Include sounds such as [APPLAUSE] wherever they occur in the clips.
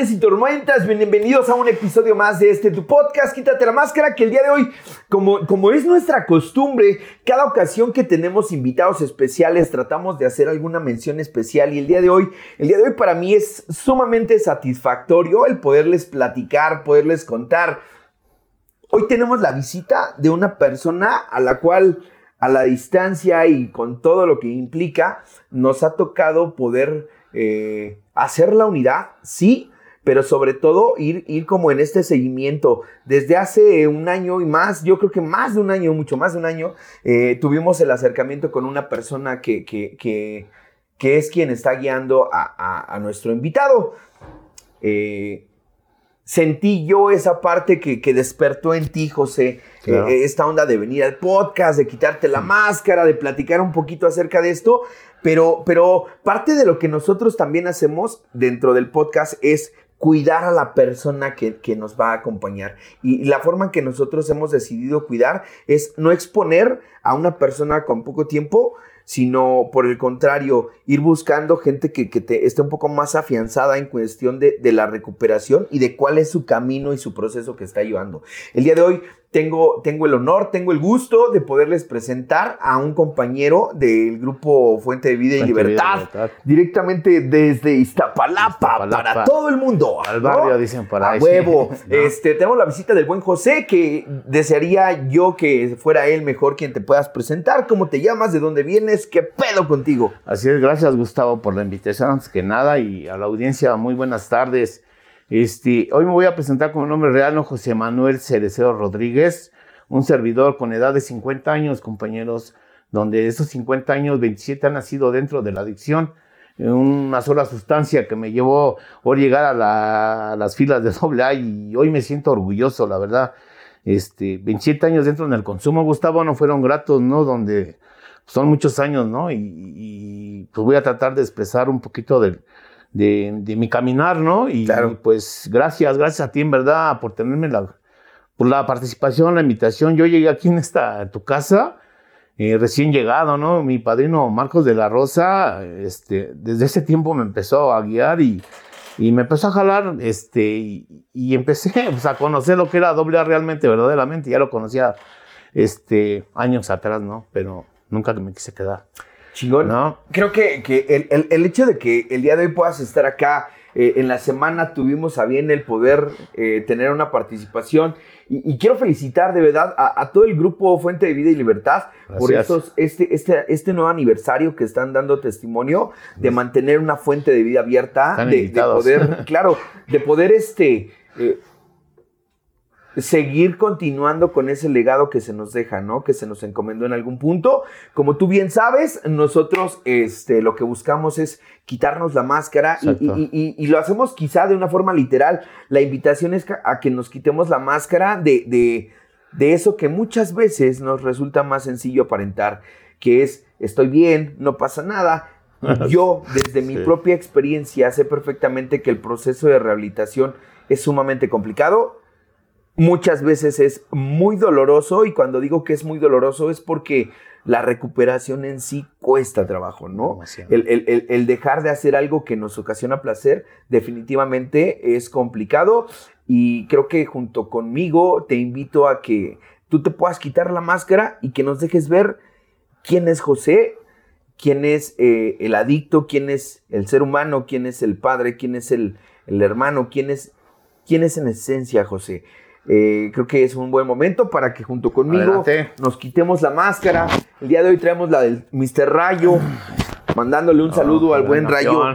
huracanes y tormentas, bienvenidos a un episodio más de este tu podcast, Quítate la máscara, que el día de hoy, como, como es nuestra costumbre, cada ocasión que tenemos invitados especiales tratamos de hacer alguna mención especial y el día de hoy, el día de hoy para mí es sumamente satisfactorio el poderles platicar, poderles contar. Hoy tenemos la visita de una persona a la cual a la distancia y con todo lo que implica, nos ha tocado poder eh, hacer la unidad, sí, pero sobre todo ir, ir como en este seguimiento. Desde hace un año y más, yo creo que más de un año, mucho más de un año, eh, tuvimos el acercamiento con una persona que, que, que, que es quien está guiando a, a, nuestro invitado. Eh, sentí yo esa parte que, que despertó en ti, José, esta onda de venir al podcast, de quitarte la máscara, de platicar un poquito acerca de esto, pero, pero parte de lo que nosotros también hacemos dentro del podcast es cuidar a la persona que, que, nos va a acompañar. Y la forma en que nosotros hemos decidido cuidar es no exponer a una persona con poco tiempo, sino por el contrario, ir buscando gente que, que esté un poco más afianzada en cuestión de, de, la recuperación y de cuál es su camino y su proceso que está llevando. El día de hoy tengo, tengo el honor, tengo el gusto de poderles presentar a un compañero del grupo Fuente de Vida y Libertad, directamente desde Iztapalapa, para todo el mundo. Al barrio, dicen para A huevo. [LAUGHS] Este, tenemos la visita del buen José, que desearía yo que fuera él mejor quien te puedas presentar. ¿Cómo te llamas? ¿De dónde vienes? ¿Qué pedo contigo? Así es, gracias Gustavo por la invitación, antes que nada, y a la audiencia, muy buenas tardes. Este, hoy me voy a presentar con el nombre real, ¿no? José Manuel Cereceo Rodríguez, un servidor con edad de 50 años, compañeros, donde esos 50 años, 27 han nacido dentro de la adicción, una sola sustancia que me llevó a llegar a, las filas de doble A y hoy me siento orgulloso, la verdad. Este, 27 años dentro en el consumo, Gustavo, no fueron gratos, ¿no? Donde son muchos años, ¿no? Y, y pues voy a tratar de expresar un poquito del de, mi caminar, ¿no? Y, pues gracias, gracias a ti en verdad por tenerme la, por la participación, la invitación. Yo llegué aquí en esta, tu casa, eh, recién llegado, ¿no? Mi padrino Marcos de la Rosa, este, desde ese tiempo me empezó a guiar y, y me empezó a jalar, este, y, empecé [LAUGHS] pues, a conocer lo que era doble A realmente, verdaderamente. Ya lo conocía, este, años atrás, ¿no? Pero nunca me quise quedar. Chingón. ¿No? Creo que, que el, el, hecho de que el día de hoy puedas estar acá, eh, en la semana tuvimos a bien el poder eh, tener una participación y, y, quiero felicitar de verdad a, a, todo el grupo Fuente de Vida y Libertad por estos, este, este, este nuevo aniversario que están dando testimonio de mantener una fuente de vida abierta, de, de, poder, [LAUGHS] claro, de poder este... Eh, seguir continuando con ese legado que se nos deja, ¿no? Que se nos encomendó en algún punto. Como tú bien sabes, nosotros este, lo que buscamos es quitarnos la máscara y, y, y, lo hacemos quizá de una forma literal. La invitación es a que nos quitemos la máscara de, de, de eso que muchas veces nos resulta más sencillo aparentar, que es estoy bien, no pasa nada. [LAUGHS] Yo, desde mi propia experiencia, sé perfectamente que el proceso de rehabilitación es sumamente complicado muchas veces es muy doloroso y cuando digo que es muy doloroso es porque la recuperación en sí cuesta trabajo, ¿no? El, el, el, dejar de hacer algo que nos ocasiona placer definitivamente es complicado y creo que junto conmigo te invito a que tú te puedas quitar la máscara y que nos dejes ver quién es José, quién es eh, el adicto, quién es el ser humano, quién es el padre, quién es el, el hermano, quién es, quién es en esencia José. Eh, creo que es un buen momento para que junto conmigo nos quitemos la máscara. El día de hoy traemos la del Mr. Rayo, mandándole un saludo al buen Rayo. [LAUGHS]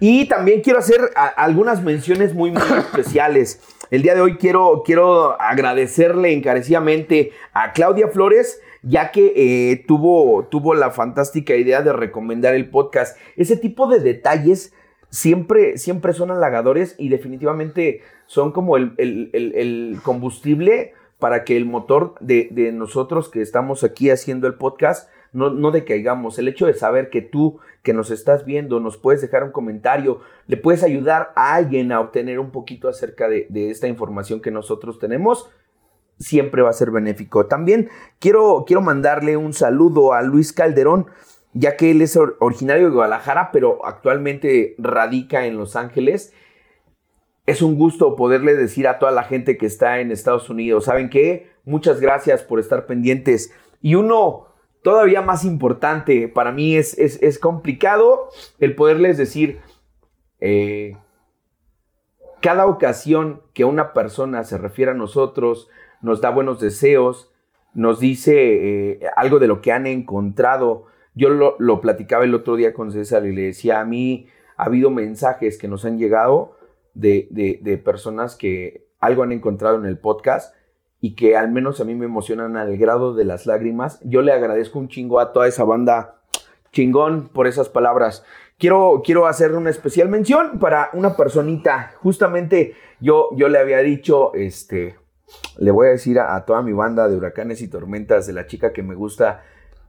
Y también quiero hacer algunas menciones muy, muy [COUGHS] especiales. El día de hoy quiero, quiero agradecerle encarecidamente a Claudia Flores, ya que eh, tuvo, tuvo la fantástica idea de recomendar el podcast. Ese tipo de detalles siempre, siempre son halagadores y definitivamente son como el, combustible para que el motor de, nosotros que estamos aquí haciendo el podcast no, no decaigamos. El hecho de saber que tú que nos estás viendo nos puedes dejar un comentario, le puedes ayudar a alguien a obtener un poquito acerca de, esta información que nosotros tenemos, siempre va a ser benéfico. También quiero, quiero mandarle un saludo a Luis Calderón ya que él es originario de Guadalajara, pero actualmente radica en Los Ángeles. es un gusto poderle decir a toda la gente que está en Estados Unidos, ¿saben qué? Muchas gracias por estar pendientes. Y uno todavía más importante, para mí es, es, complicado el poderles decir, eh, cada ocasión que una persona se refiere a nosotros, nos da buenos deseos, nos dice eh, algo de lo que han encontrado. Yo lo, lo, platicaba el otro día con César y le decía, a mí ha habido mensajes que nos han llegado de, personas que algo han encontrado en el podcast y que al menos a mí me emocionan al grado de las lágrimas. Yo le agradezco un chingo a toda esa banda chingón por esas palabras. Quiero, quiero hacer una especial mención para una personita. Justamente yo, yo le había dicho, este, le voy a decir a, toda mi banda de huracanes y tormentas de la chica que me gusta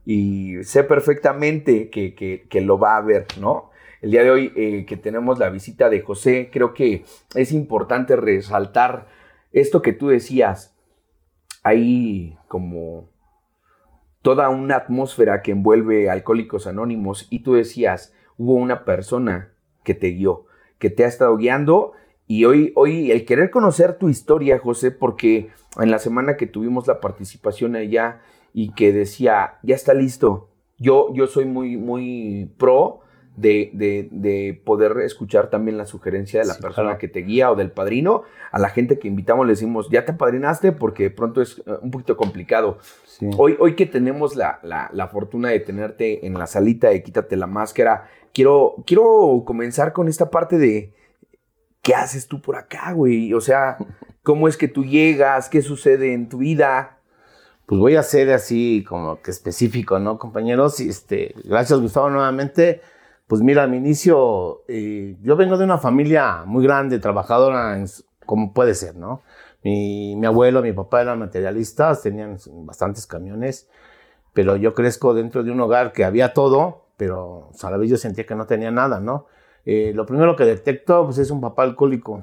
y sé perfectamente que, que lo va a ver, ¿no? el día de hoy eh, que tenemos la visita de José, creo que es importante resaltar esto que tú decías. Hay como toda una atmósfera que envuelve Alcohólicos Anónimos y tú decías, hubo una persona que te guió, que te ha estado guiando y hoy, hoy el querer conocer tu historia, José, porque en la semana que tuvimos la participación allá y que decía, ya está listo, yo, yo soy muy, muy pro de, poder escuchar también la sugerencia de la persona que te guía o del padrino. A la gente que invitamos le decimos, ya te padrinaste porque de pronto es eh, un poquito complicado. Hoy, hoy que tenemos la, fortuna de tenerte en la salita de Quítate la Máscara, quiero, quiero comenzar con esta parte de, ¿qué haces tú por acá, güey? O sea, ¿cómo es que tú llegas? ¿Qué sucede en tu vida? Pues voy a ser así como que específico, ¿no, compañeros? Este, gracias, Gustavo, nuevamente. Pues mira, mi inicio, eh, yo vengo de una familia muy grande, trabajadora, como puede ser, ¿no? Mi, abuelo, mi papá eran materialistas, tenían bastantes camiones, pero yo crezco dentro de un hogar que había todo, pero a la vez yo sentía que no tenía nada, ¿no? Eh, lo primero que detecto pues, es un papá alcohólico.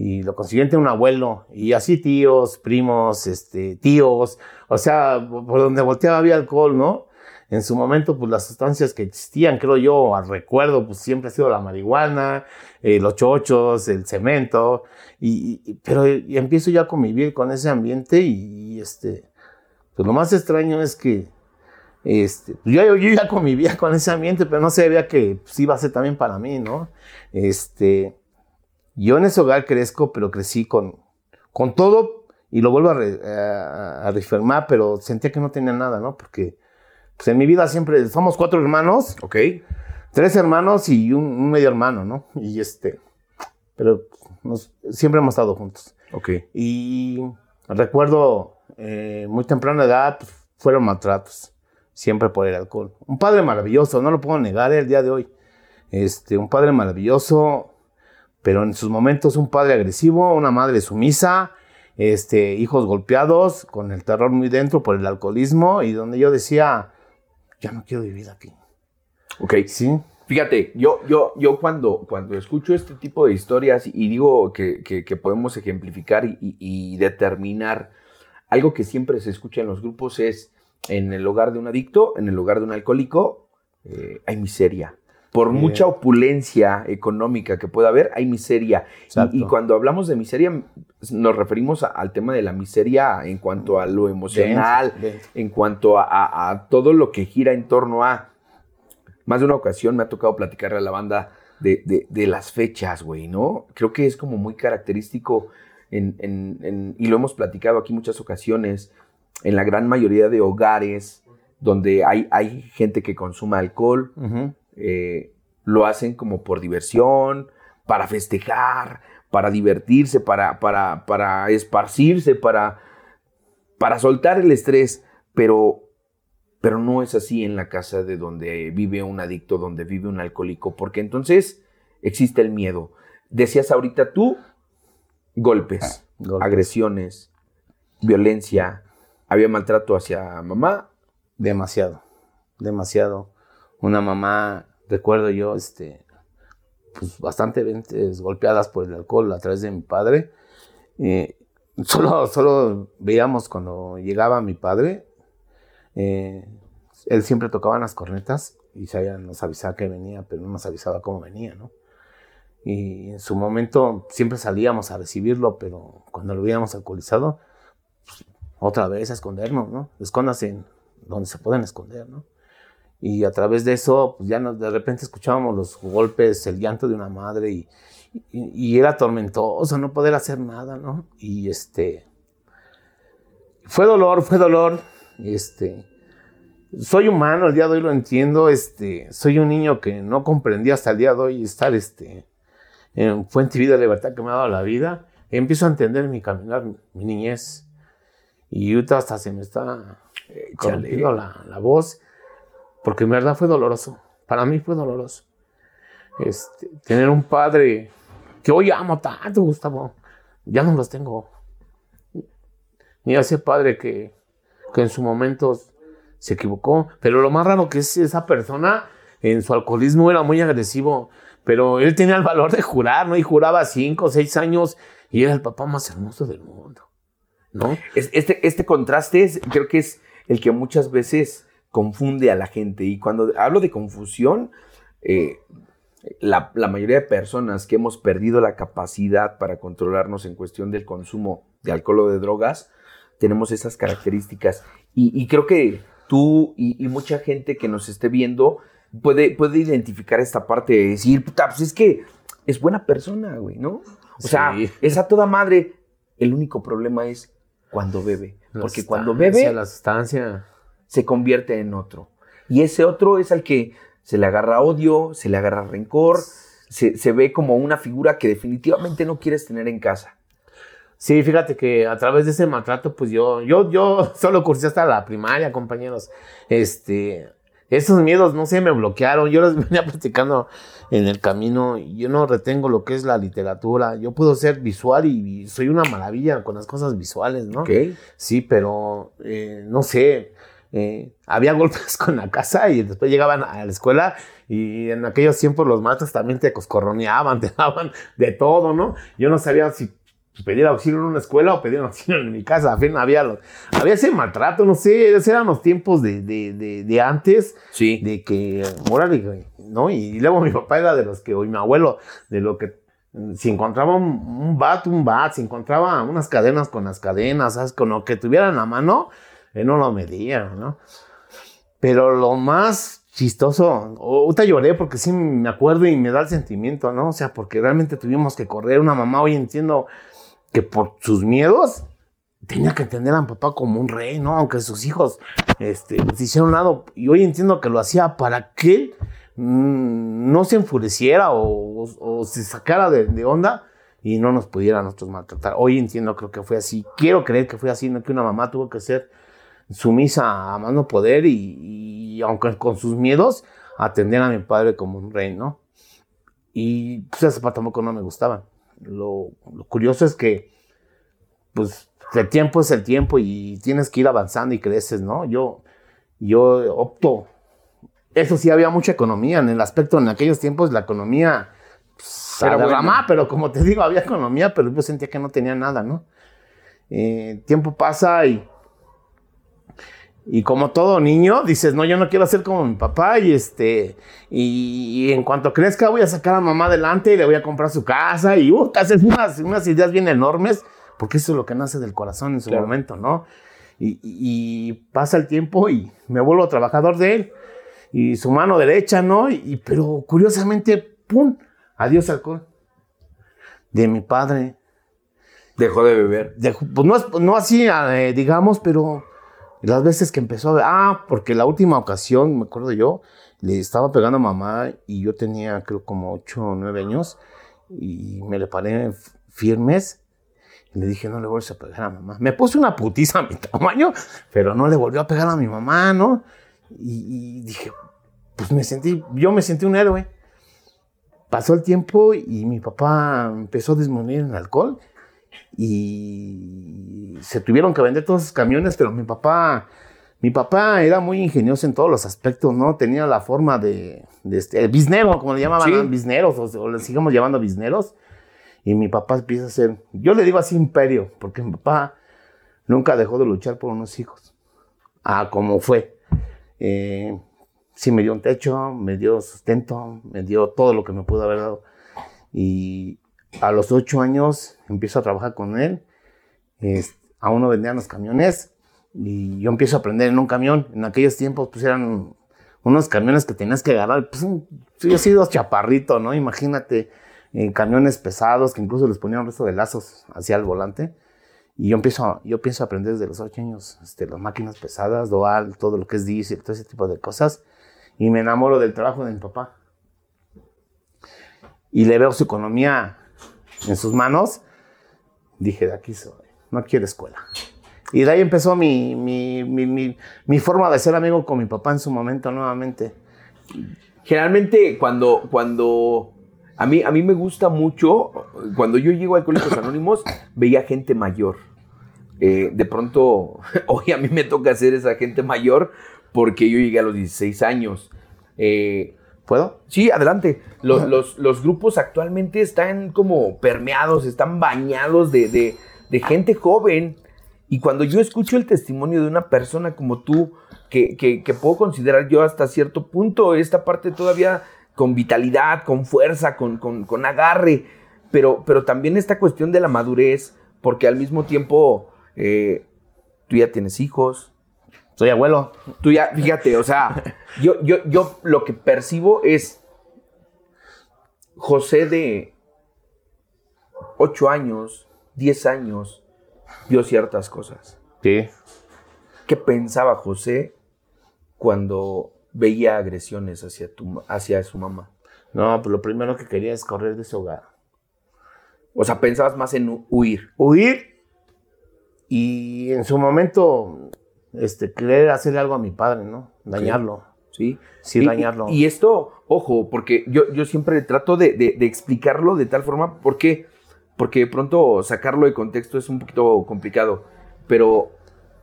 Y lo consiguiente un abuelo, y así tíos, primos, este, tíos, o sea, por donde volteaba había alcohol, ¿no? en su momento, pues las sustancias que existían, creo yo, al recuerdo, pues siempre ha sido la marihuana, eh, los chochos, el cemento, y, pero y empiezo ya a convivir con ese ambiente y, este, pues lo más extraño es que este, pues, yo, yo, ya convivía con ese ambiente, pero no sabía que pues, iba a ser también para mí, ¿no? Este, yo en ese hogar crezco, pero crecí con, con todo, y lo vuelvo a, a, a reafirmar, pero sentía que no tenía nada, ¿no? Porque pues en mi vida siempre somos cuatro hermanos. Ok. Tres hermanos y un, medio hermano, ¿no? Y este, pero siempre hemos estado juntos. Ok. Y recuerdo eh, muy temprana edad, pues, fueron maltratos, siempre por el alcohol. Un padre maravilloso, no lo puedo negar el día de hoy. Este, un padre maravilloso, pero en sus momentos un padre agresivo, una madre sumisa, este, hijos golpeados, con el terror muy dentro por el alcoholismo, y donde yo decía, ya no quiero vivir aquí. Ok. Sí. Fíjate, yo, yo, yo cuando, cuando escucho este tipo de historias y digo que, podemos ejemplificar y, determinar algo que siempre se escucha en los grupos es en el hogar de un adicto, en el hogar de un alcohólico, eh, hay miseria. Por mucha opulencia económica que pueda haber, hay miseria. Y, cuando hablamos de miseria, nos referimos al tema de la miseria en cuanto a lo emocional, en cuanto a, todo lo que gira en torno a... Más de una ocasión me ha tocado platicarle a la banda de, las fechas, güey, ¿no? Creo que es como muy característico y lo hemos platicado aquí muchas ocasiones, en la gran mayoría de hogares donde hay, hay gente que consuma alcohol, eh, lo hacen como por diversión, para festejar, para divertirse, para, para, para esparcirse, para, para soltar el estrés, pero, pero no es así en la casa de donde vive un adicto, donde vive un alcohólico, porque entonces existe el miedo. Decías ahorita tú, golpes, ah, agresiones, violencia, había maltrato hacia mamá. Demasiado, demasiado. Una mamá recuerdo yo, este, pues bastante golpeadas por el alcohol a través de mi padre. solo, solo veíamos cuando llegaba mi padre, eh, él siempre tocaba las cornetas y nos avisaba que venía, pero no nos avisaba cómo venía, ¿no? Y en su momento siempre salíamos a recibirlo, pero cuando lo habíamos alcoholizado, pues, otra vez a escondernos, ¿no? Escóndase donde se pueden esconder, ¿no? Y a través de eso, pues ya de repente escuchábamos los golpes, el llanto de una madre y, y, era tormentoso no poder hacer nada, ¿no? Y este, fue dolor, fue dolor, este, soy humano, el día de hoy lo entiendo, este, soy un niño que no comprendía hasta el día de hoy estar, este, en fuente y vida libertad que me ha dado la vida, empiezo a entender mi caminar, mi niñez, y ahorita hasta se me está la, la voz, porque en verdad fue doloroso. Para mí fue doloroso. Este, tener un padre que hoy amo tanto, Gustavo, ya no los tengo. Ni ese padre que, que en su momento se equivocó. Pero lo más raro que es esa persona en su alcoholismo era muy agresivo. Pero él tenía el valor de jurar, ¿no? Y juraba cinco seis años y era el papá más hermoso del mundo, ¿no? Este, este contraste creo que es el que muchas veces confunde a la gente. Y cuando hablo de confusión, eh, la, mayoría de personas que hemos perdido la capacidad para controlarnos en cuestión del consumo de alcohol o de drogas, tenemos esas características. Y, creo que tú y, mucha gente que nos esté viendo puede, puede identificar esta parte de decir, puta, pues es que es buena persona, güey, ¿no? O sea, [LAUGHS] es a toda madre. El único problema es cuando bebe. porque cuando bebe... La sustancia se convierte en otro. Y ese otro es al que se le agarra odio, se le agarra rencor, se, ve como una figura que definitivamente no quieres tener en casa. Sí, fíjate que a través de ese maltrato, pues yo, yo, yo [LAUGHS] solo cursé hasta la primaria, compañeros. Este, esos miedos, no sé, me bloquearon. Yo los [LAUGHS] venía platicando en el camino. Yo no retengo lo que es la literatura. Yo puedo ser visual y, soy una maravilla con las cosas visuales, ¿no? Ok. Sí, pero eh, no sé. Eh, había golpes [LAUGHS] con la casa y después llegaban a la escuela y en aquellos tiempos los maestros también te coscorroneaban, [LAUGHS] te daban de todo, ¿no? Yo no sabía si pedir auxilio en una escuela o pedir [LAUGHS] auxilio en mi casa. A fin, había, había ese maltrato, no sé, eran los tiempos de, de, de, antes. Sí. De que, morale, ¿no? Y, luego mi papá era de los que, o mi abuelo, de lo que si encontraba un, bat, un bat, si encontraba unas cadenas con las cadenas, ¿sabes? Con lo que tuviera en la mano, él no lo medía, ¿no? Pero lo más chistoso, ahorita lloré porque sí me acuerdo y me da el sentimiento, ¿no? O sea, porque realmente tuvimos que correr. Una mamá hoy entiendo que por sus miedos tenía que entender a mi papá como un rey, ¿no? Aunque sus hijos este, se hicieron un lado. Y hoy entiendo que lo hacía para que mm, no se enfureciera o, se sacara de, onda y no nos pudiera nosotros maltratar. Hoy entiendo, creo que fue así. Quiero creer que fue así, no que una mamá tuvo que ser sumisa a mano poder y, aunque con sus miedos, atender a mi padre como un rey, ¿no? Y pues esa parte tampoco no me gustaba. Lo, curioso es que, pues, el tiempo es el tiempo y tienes que ir avanzando y creces, ¿no? Yo, yo opto. Eso sí, había mucha economía en el aspecto, en aquellos tiempos la economía pues, era pero como te digo, había economía, pero yo sentía que no tenía nada, ¿no? Eh, tiempo pasa y y como todo niño, dices, no, yo no quiero ser como mi papá y este, y, en cuanto crezca voy a sacar a mamá adelante y le voy a comprar su casa y, uh, haces unas, unas ideas bien enormes, porque eso es lo que nace del corazón en su momento, ¿no? Y, pasa el tiempo y me vuelvo trabajador de él y su mano derecha, ¿no? Y, pero curiosamente, ¡pum! Adiós alcohol. De mi padre. Dejó de beber. pues no, no así, eh, digamos, pero las veces que empezó a ver, ah, porque la última ocasión, me acuerdo yo, le estaba pegando a mamá y yo tenía creo como 8 o 9 años y me le paré firmes y le dije, no le vuelves a pegar a mamá. Me puse una putiza a mi [LAUGHS] tamaño, pero no le volvió a pegar a mi mamá, ¿no? Y, dije, pues me sentí, yo me sentí un héroe. Pasó el tiempo y mi papá empezó a disminuir en alcohol y se tuvieron que vender todos esos camiones, pero mi papá, mi papá era muy ingenioso en todos los aspectos, ¿no? Tenía la forma de, de este, el biznero, como le llamaban, bisneros, o, le sigamos llamando bisneros. Y mi papá empieza a ser, yo le digo así imperio, porque mi papá nunca dejó de luchar por unos hijos. Ah, como fue. Eh, sí me dio un techo, me dio sustento, me dio todo lo que me pudo haber dado. Y a los ocho años empiezo a trabajar con él. aún no vendían los camiones y yo empiezo a aprender en un camión. En aquellos tiempos pues eran unos camiones que tenías que agarrar. Pues yo he sido chaparrito, ¿no? Imagínate, eh, camiones pesados que incluso les ponían un resto de lazos hacia el volante. Y yo empiezo, yo pienso aprender desde los ocho años, este, las máquinas pesadas, dual, todo lo que es diésel, todo ese tipo de cosas. Y me enamoro del trabajo de mi papá. Y le veo su economía en sus manos. Dije, de aquí soy, no quiero escuela. Y de ahí empezó mi, mi, mi, mi, forma de ser amigo con mi papá en su momento nuevamente. Generalmente cuando, cuando a, mí, a mí me gusta mucho, cuando yo llego a Alcohólicos Anónimos, veía gente mayor. Eh, de pronto, [LAUGHS] hoy a mí me toca ser esa gente mayor porque yo llegué a los 16 años. Eh, ¿Puedo? Sí, adelante. Los, los, grupos actualmente están como permeados, están bañados de, de, de, gente joven. Y cuando yo escucho el testimonio de una persona como tú, que, que, que, puedo considerar yo hasta cierto punto esta parte todavía con vitalidad, con fuerza, con, con, con agarre, pero, pero también esta cuestión de la madurez, porque al mismo tiempo eh, tú ya tienes hijos. Soy abuelo. Tú ya, fíjate, o sea, yo, yo, yo lo que percibo es José de 8 años, 10 años, vio ciertas cosas. Sí. ¿Qué pensaba José cuando veía agresiones hacia, tu, hacia su mamá? No, pues lo primero que quería es correr de ese hogar. O sea, pensabas más en huir. Huir y en su momento, este, querer hacerle algo a mi padre, ¿no? Dañarlo. Sí. Sí, dañarlo. Y, esto, ojo, porque yo, yo siempre trato de, de, explicarlo de tal forma, ¿por qué? Porque de pronto sacarlo de contexto es un poquito complicado, pero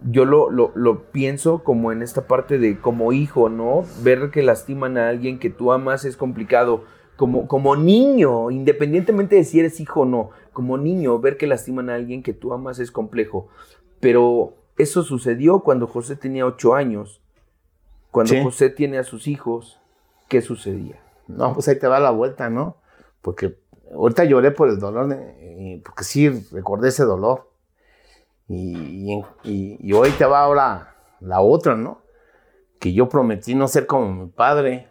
yo lo, lo, lo, pienso como en esta parte de como hijo, ¿no? Ver que lastiman a alguien que tú amas es complicado. Como, como niño, independientemente de si eres hijo o no, como niño, ver que lastiman a alguien que tú amas es complejo. Pero eso sucedió cuando José tenía ocho años. Cuando José tiene a sus hijos, ¿qué sucedía? No, pues ahí te va la vuelta, ¿no? Porque ahorita lloré por el dolor, porque sí recordé ese dolor. Y, y, hoy te va ahora la otra, ¿no? Que yo prometí no ser como mi padre.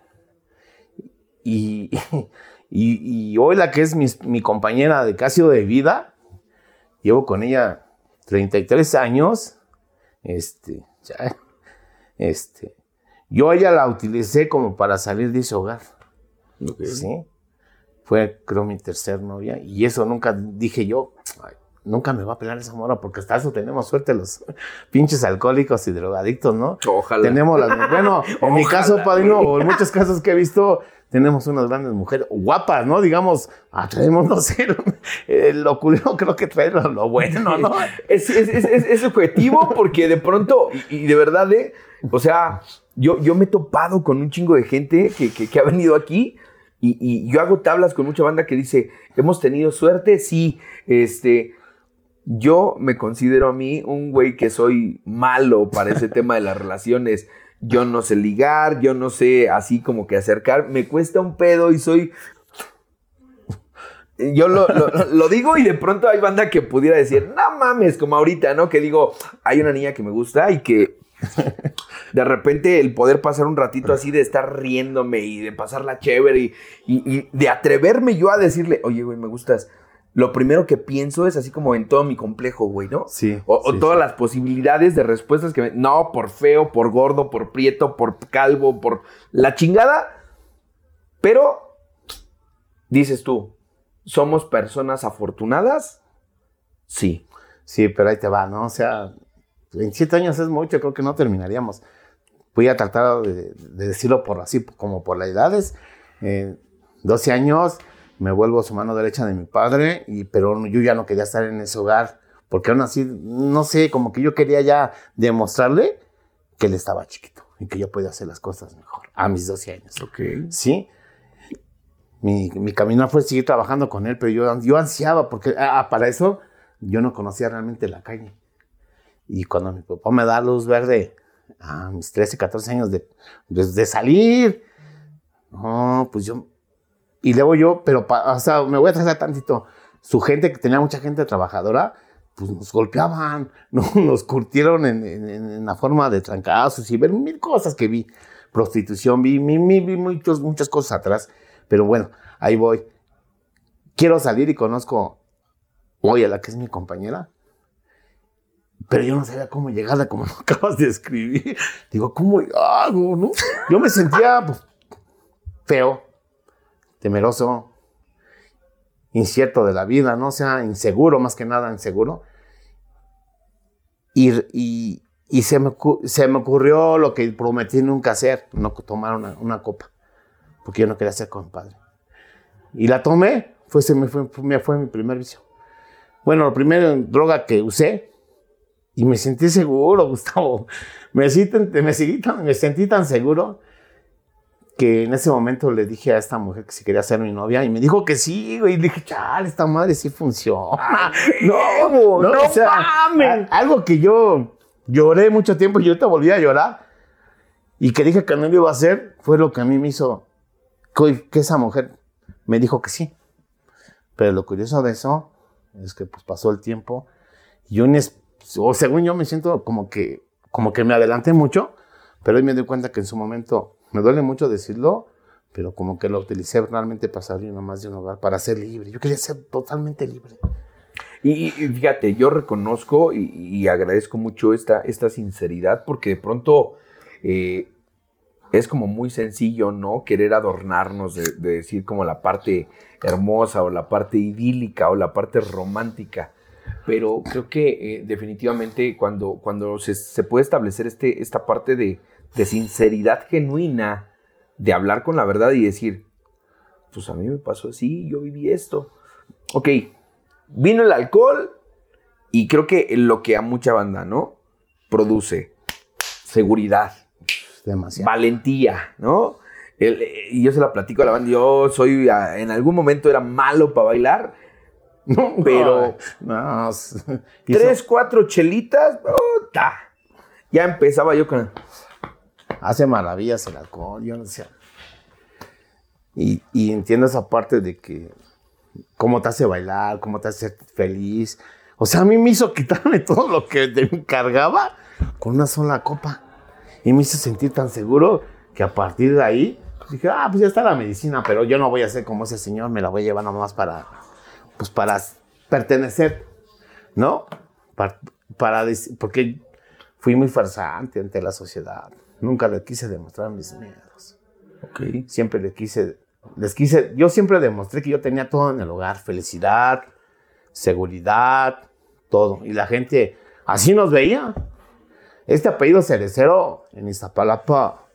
Y, [LAUGHS] y, hoy la que es mi, compañera de Casio de vida, llevo con ella 33 años. Este, este, yo ella la utilicé como para salir de ese hogar. ¿sí? Fue, creo, mi tercer novia. Y eso nunca dije yo, nunca me va a pelar esa mora, porque hasta eso tenemos suerte los [LAUGHS] pinches alcohólicos y drogadictos, ¿no? Ojalá. Tenemos las, bueno, en mi caso, padrino, o en muchos casos que he visto, tenemos unas grandes mujeres guapas, ¿no? Digamos, traemos, [LAUGHS] no sé, lo culero creo que trae lo, bueno, ¿no? [LAUGHS] es, es, es, es, subjetivo porque de pronto, y, de verdad, ¿eh? O sea, yo, yo me he topado con un chingo de gente que, que, ha venido aquí y, y, yo hago tablas con mucha banda que dice, hemos tenido suerte, sí, este... Yo me considero a mí un güey que soy malo para ese tema de las relaciones yo no sé ligar, yo no sé así como que acercar, me cuesta un pedo y soy... [LAUGHS] Yo lo, lo, digo y de pronto hay banda que pudiera decir, no mames, como ahorita, ¿no? Que digo, hay una niña que me gusta y que de repente el poder pasar un ratito así de estar riéndome y de pasarla chévere y, y de atreverme yo a decirle, oye, güey, me gustas lo primero que pienso es así como en todo mi complejo, güey, ¿no? Sí. O, todas las posibilidades de respuestas que me... No, por feo, por gordo, por prieto, por calvo, por la chingada. Pero, dices tú, ¿somos personas afortunadas? Sí. Sí, pero ahí te va, ¿no? O sea, 27 años es mucho, creo que no terminaríamos. Voy a tratar de, decirlo por así, como por las edades. Eh, 12 años me vuelvo su mano derecha de mi padre, y, pero yo ya no quería estar en ese hogar, porque aún así, no sé, como que yo quería ya demostrarle que él estaba chiquito y que yo podía hacer las cosas mejor a mis 12 años. Ok. Sí. Mi, mi camino fue seguir trabajando con él, pero yo, yo ansiaba, porque ah, ah, para eso yo no conocía realmente la calle. Y cuando mi papá me da luz verde a mis 13, 14 años de, de, de salir, no, pues yo y luego yo, pero, o sea, me voy a trazar tantito. Su gente, que tenía mucha gente trabajadora, pues nos golpeaban, [LAUGHS] ¿no? nos curtieron en, en, la forma de trancazos y ver mil cosas que vi. Prostitución, vi, vi, vi, muchos, muchas cosas atrás. Pero bueno, ahí voy. Quiero salir y conozco hoy a la que es mi compañera. Pero yo no sabía cómo llegarla, como [LAUGHS] lo acabas de escribir. Digo, ¿cómo hago? No? Yo me sentía pues, feo, temeroso, incierto de la vida, ¿no? Sea, inseguro, más que nada inseguro. Y, se, me, se, me, ocurrió lo que prometí nunca hacer, no tomar una, una, copa, porque yo no quería ser compadre. Y la tomé, fue, me fue, me fue mi primer vicio. Bueno, la primera droga que usé, y me sentí seguro, [LAUGHS] Gustavo. Me, me, me sentí tan seguro que en ese momento le dije a esta mujer que si quería ser mi novia y me dijo que sí, güey. Y dije, chale, esta madre sí funciona. no, no, o sea, algo que yo lloré mucho tiempo y yo te volví a llorar y que dije que no lo iba a hacer fue lo que a mí me hizo que esa mujer me dijo que sí. Pero lo curioso de eso es que pues pasó el tiempo y un o según yo me siento como que como que me adelanté mucho, pero hoy me doy cuenta que en su momento me duele mucho decirlo, pero como que lo utilicé realmente para salir nomás de un hogar, para ser libre. Yo quería ser totalmente libre. Y, fíjate, yo reconozco y, agradezco mucho esta, esta sinceridad porque de pronto eh, es como muy sencillo, ¿no? Querer adornarnos de, decir como la parte hermosa o la parte idílica o la parte romántica. Pero creo que eh, definitivamente cuando, cuando se, se, puede establecer este, esta parte de, de sinceridad genuina, de hablar con la verdad y decir, pues a mí me pasó así, yo viví esto. Ok, vino el alcohol y creo que lo que a mucha banda, ¿no? Produce seguridad, Demasiado. valentía, ¿no? y yo se la platico a la banda, yo soy, en algún momento era malo para bailar, no, pero no, tres, cuatro chelitas, ya empezaba yo con hace maravillas el alcohol, yo no sé. Y, y entiendo esa parte de que cómo te hace bailar, cómo te hace feliz. O sea, a mí me hizo quitarme [LAUGHS] todo lo que me encargaba con una sola copa. Y me hizo sentir tan seguro que a partir de ahí dije, ah, pues ya está la medicina, pero yo no voy a ser como ese señor, me la voy a llevar nomás para, pues para pertenecer, ¿no? Para, para porque fui muy farsante ante la sociedad. Nunca le quise demostrar mis miedos. Okay. Siempre le quise, les quise, yo siempre demostré que yo tenía todo en el hogar, felicidad, seguridad, todo. Y la gente así nos veía. Este apellido Cerecero en Iztapalapa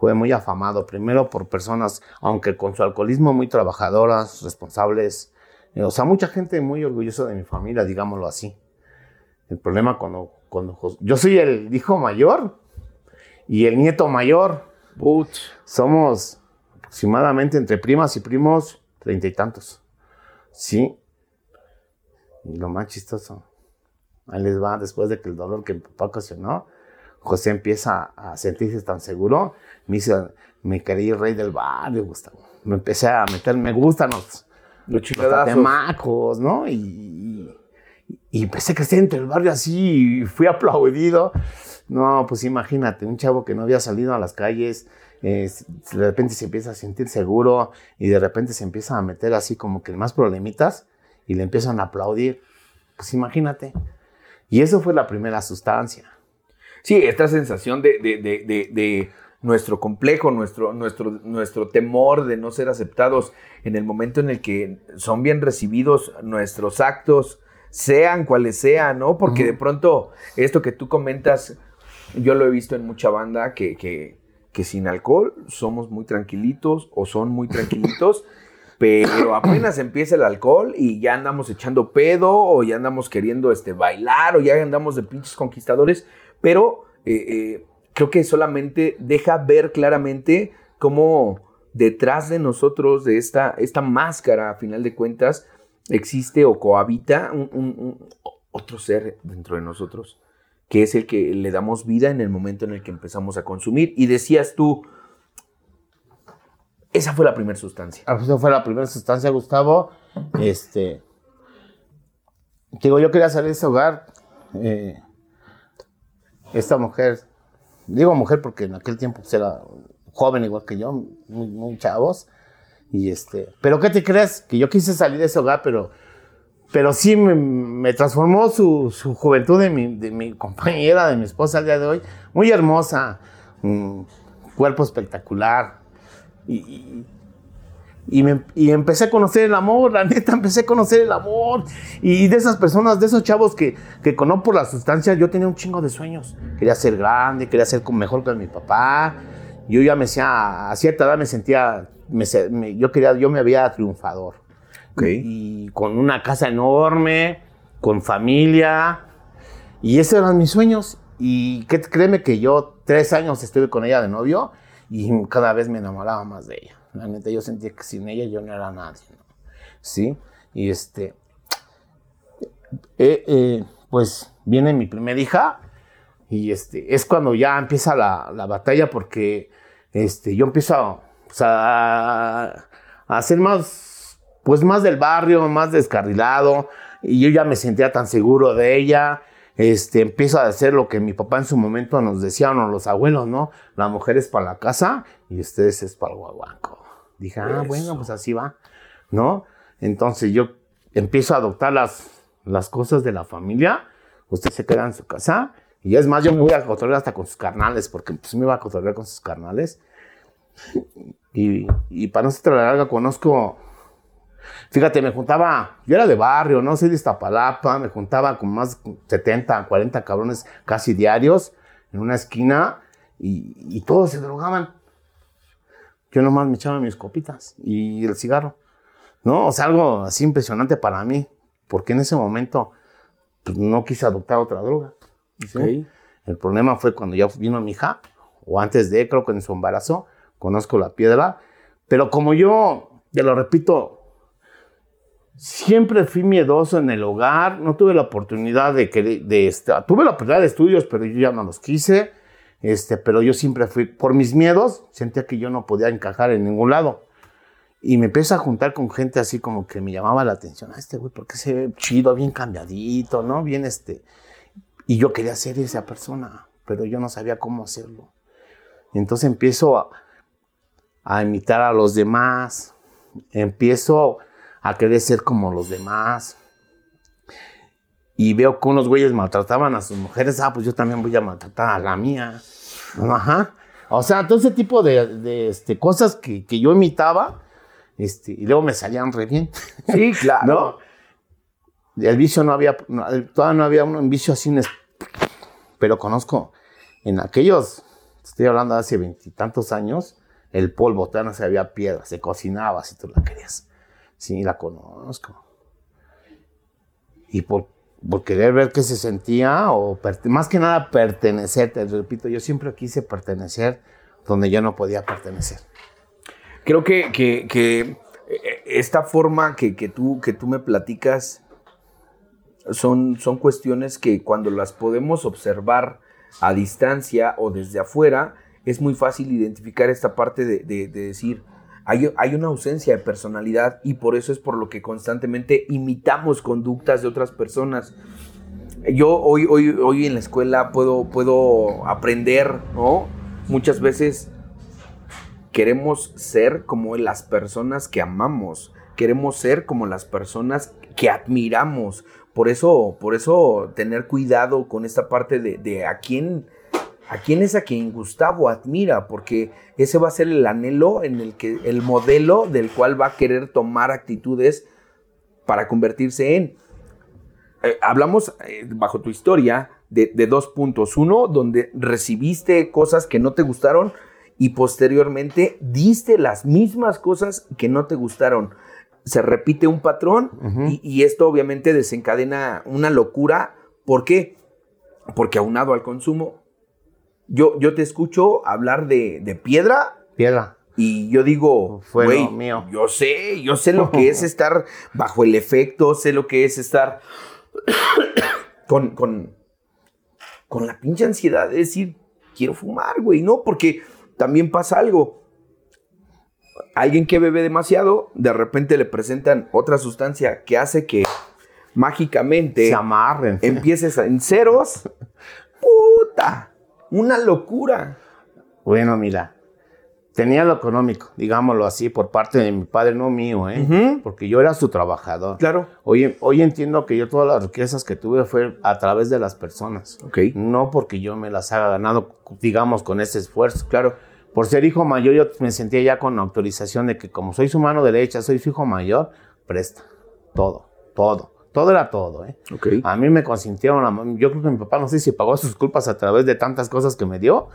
fue muy afamado, primero por personas, aunque con su alcoholismo muy trabajadoras, responsables, o sea, mucha gente muy orgullosa de mi familia, digámoslo así. El problema cuando, cuando yo soy el hijo mayor, y el nieto mayor. Somos aproximadamente entre primas y primos treinta y tantos. Sí. Y lo más chistoso, ahí les va, después de que el dolor que el papá ocasionó, José empieza a sentirse tan seguro, me dice, me quería rey del barrio, Gustavo. Me empecé a meter, me gustan los, los temacos, ¿no? Y, y, empecé a crecer entre el barrio así, y fui aplaudido. No, pues imagínate, un chavo que no había salido a las calles, de repente se empieza a sentir seguro y de repente se empieza a meter así como que más problemitas y le empiezan a aplaudir. Pues imagínate. Y eso fue la primera sustancia. Sí, esta sensación de, de, nuestro complejo, nuestro, nuestro, nuestro temor de no ser aceptados en el momento en el que son bien recibidos nuestros actos, sean cuales sean, ¿no? Porque de pronto esto que tú comentas yo lo he visto en mucha banda que, que, que sin alcohol somos muy tranquilitos o son muy tranquilitos. [LAUGHS] pero apenas empieza el alcohol y ya andamos echando pedo o ya andamos queriendo este, bailar o ya andamos de pinches conquistadores, pero eh, eh, creo que solamente deja ver claramente cómo detrás de nosotros, de esta, esta máscara, a final de cuentas, existe o cohabita un, otro ser dentro de nosotros que es el que le damos vida en el momento en el que empezamos a consumir. Y decías tú, Esa fue la primera sustancia. Ah, esa fue la primera sustancia, Gustavo. Este. Digo, yo quería salir de ese hogar. Eh, esta mujer, digo mujer porque en aquel tiempo pues, era joven igual que yo, muy chavos. Este, pero ¿qué te crees? Que yo quise salir de ese hogar, pero, pero sí me, transformó su, su juventud de mi, de mi, compañera, de mi esposa al día de hoy. Muy hermosa, cuerpo espectacular. Y, y, me, y, empecé a conocer el amor, la neta, empecé a conocer el amor. Y de esas personas, de esos chavos que, que conozco por la sustancia, yo tenía un chingo de sueños. Quería ser grande, quería ser mejor que mi papá. Yo ya me decía, a cierta edad me sentía, me, yo quería, yo me veía triunfador. Y, con una casa enorme, con familia. Y esos eran mis sueños. Y ¿qué, créeme que yo tres años estuve con ella de novio y cada vez me enamoraba más de ella. La neta, yo sentía que sin ella yo no era nadie, ¿Sí? Y este, eh, eh, pues viene mi primera hija y este, es cuando ya empieza la, batalla porque este, yo empiezo pues, a, a, hacer más, pues más del barrio, más descarrilado y yo ya me sentía tan seguro de ella este, empiezo a hacer lo que mi papá en su momento nos decían, o los abuelos, ¿no? La mujer es para la casa y ustedes es para el guaguanco. Dije, ah, bueno, pues así va, ¿no? Entonces yo empiezo a adoptar las, las cosas de la familia, usted se queda en su casa, y es más, yo me voy a cotorrear hasta con sus carnales, porque pues me iba a cotorrear con sus carnales. Y, y para no ser larga, conozco, fíjate, me juntaba, yo era de barrio, no soy de Iztapalapa, me juntaba con más 70, 40 cabrones casi diarios en una esquina, y, y todos se drogaban yo nomás me echaba mis copitas y el cigarro. ¿No? O sea, algo así impresionante para mí, porque en ese momento pues, no quise adoptar otra droga. El problema fue cuando ya vino mi hija, o antes de, creo que en su embarazo, conozco la piedra, pero como yo, te lo repito, siempre fui miedoso en el hogar, no tuve la oportunidad de que, de, tuve la oportunidad de estudios, pero yo ya no los quise este, pero yo siempre fui, por mis miedos, sentía que yo no podía encajar en ningún lado. Y me empecé a juntar con gente así como que me llamaba la atención. Ah, este güey, porque se ve chido, bien cambiadito, ¿no? Bien este. Y yo quería ser esa persona, pero yo no sabía cómo hacerlo. entonces empiezo a, a imitar a los demás. Empiezo a querer ser como los demás y veo que unos güeyes maltrataban a sus mujeres, ah, pues yo también voy a maltratar a la mía. Ajá. O sea, todo ese tipo de, este, cosas que, yo imitaba, este, y luego me salían re bien. Sí, [LAUGHS] claro. El vicio no había, todavía no había un vicio así, pero conozco en aquellos, estoy hablando de hace veintitantos años, el polvo, todavía no se había piedra, se cocinaba si tú la querías. Sí, la conozco. Y por por querer ver qué se sentía o más que nada pertenecer, te repito, yo siempre quise pertenecer donde yo no podía pertenecer. Creo que, que, eh, esta forma que, tú, que tú me platicas son, son cuestiones que cuando las podemos observar a distancia o desde afuera, es muy fácil identificar esta parte de, de decir, hay, una ausencia de personalidad y por eso es por lo que constantemente imitamos conductas de otras personas. Yo hoy, hoy, hoy en la escuela puedo, puedo aprender, ¿no? Muchas veces queremos ser como las personas que amamos, queremos ser como las personas que admiramos. Por eso, por eso tener cuidado con esta parte de, de a quién ¿A quién es a quien Gustavo admira? Porque ese va a ser el anhelo en el que el modelo del cual va a querer tomar actitudes para convertirse en. Eh, hablamos eh, bajo tu historia de, dos puntos. Uno, donde recibiste cosas que no te gustaron y posteriormente diste las mismas cosas que no te gustaron. Se repite un patrón y, y esto obviamente desencadena una locura. ¿Por qué? Porque aunado al consumo yo, yo te escucho hablar de, piedra. Piedra. Y yo digo, güey, yo sé, yo sé lo que es [LAUGHS] estar bajo el efecto, sé lo que es estar [COUGHS] con, con, con la pinche ansiedad de decir, quiero fumar, güey, ¿no? Porque también pasa algo. alguien que bebe demasiado, de repente le presentan otra sustancia que hace que mágicamente se amarren. Empieces en ceros. [LAUGHS] Puta, una locura. Bueno, mira, tenía lo económico, digámoslo así, por parte de mi padre, no mío, ¿eh? Porque yo era su trabajador. Claro. Hoy, hoy entiendo que yo todas las riquezas que tuve fue a través de las personas. Ok. No porque yo me las haya ganado, digamos, con ese esfuerzo. Claro. Por ser hijo mayor, yo me sentía ya con autorización de que como soy su mano derecha, soy su hijo mayor, presta. Todo, todo. Todo era todo, ¿eh? Ok. A mí me consintieron, yo creo que mi papá no sé si pagó sus culpas a través de tantas cosas que me dio,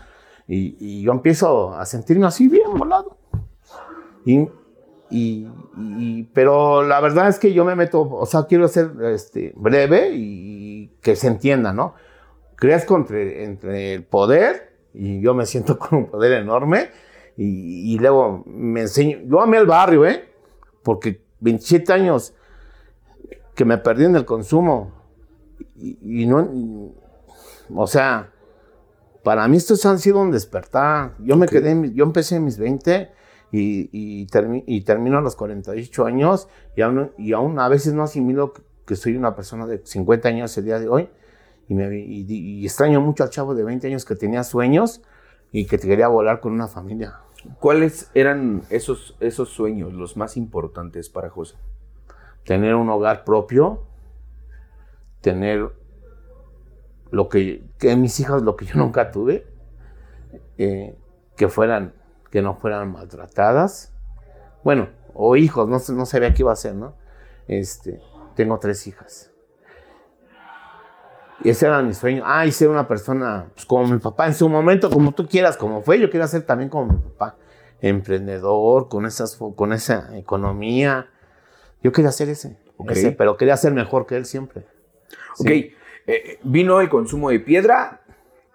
y, yo empiezo a sentirme así bien volado. Y, y, pero la verdad es que yo me meto, o sea, quiero ser este, breve y que se entienda, ¿no? Crezco entre, entre el poder y yo me siento [LAUGHS] con un poder enorme y, luego me enseño, yo amé el barrio, ¿eh? Porque 27 años que me perdí en el consumo y, no, o sea, para mí estos han sido un despertar. Yo me quedé, yo empecé en mis 20 y, y, y, termino a los 48 años y aún, y aún a veces no asimilo que, soy una persona de 50 años el día de hoy y, me, y, extraño mucho al chavo de 20 años que tenía sueños y que quería volar con una familia. ¿Cuáles eran esos, esos sueños los más importantes para José? Tener un hogar propio, tener lo que, que mis hijas, lo que yo nunca tuve, eh, que fueran, que no fueran maltratadas. Bueno, o hijos, no, no sabía qué iba a ser, ¿no? Este, tengo tres hijas. Y ese era mi sueño. Ah, y ser una persona pues, como mi papá en su momento, como tú quieras, como fue. Yo quería ser también como mi papá. Emprendedor, con, esas, con esa economía. Yo quería ser ese, ese pero quería ser mejor que él siempre. Ok, eh, vino el consumo de piedra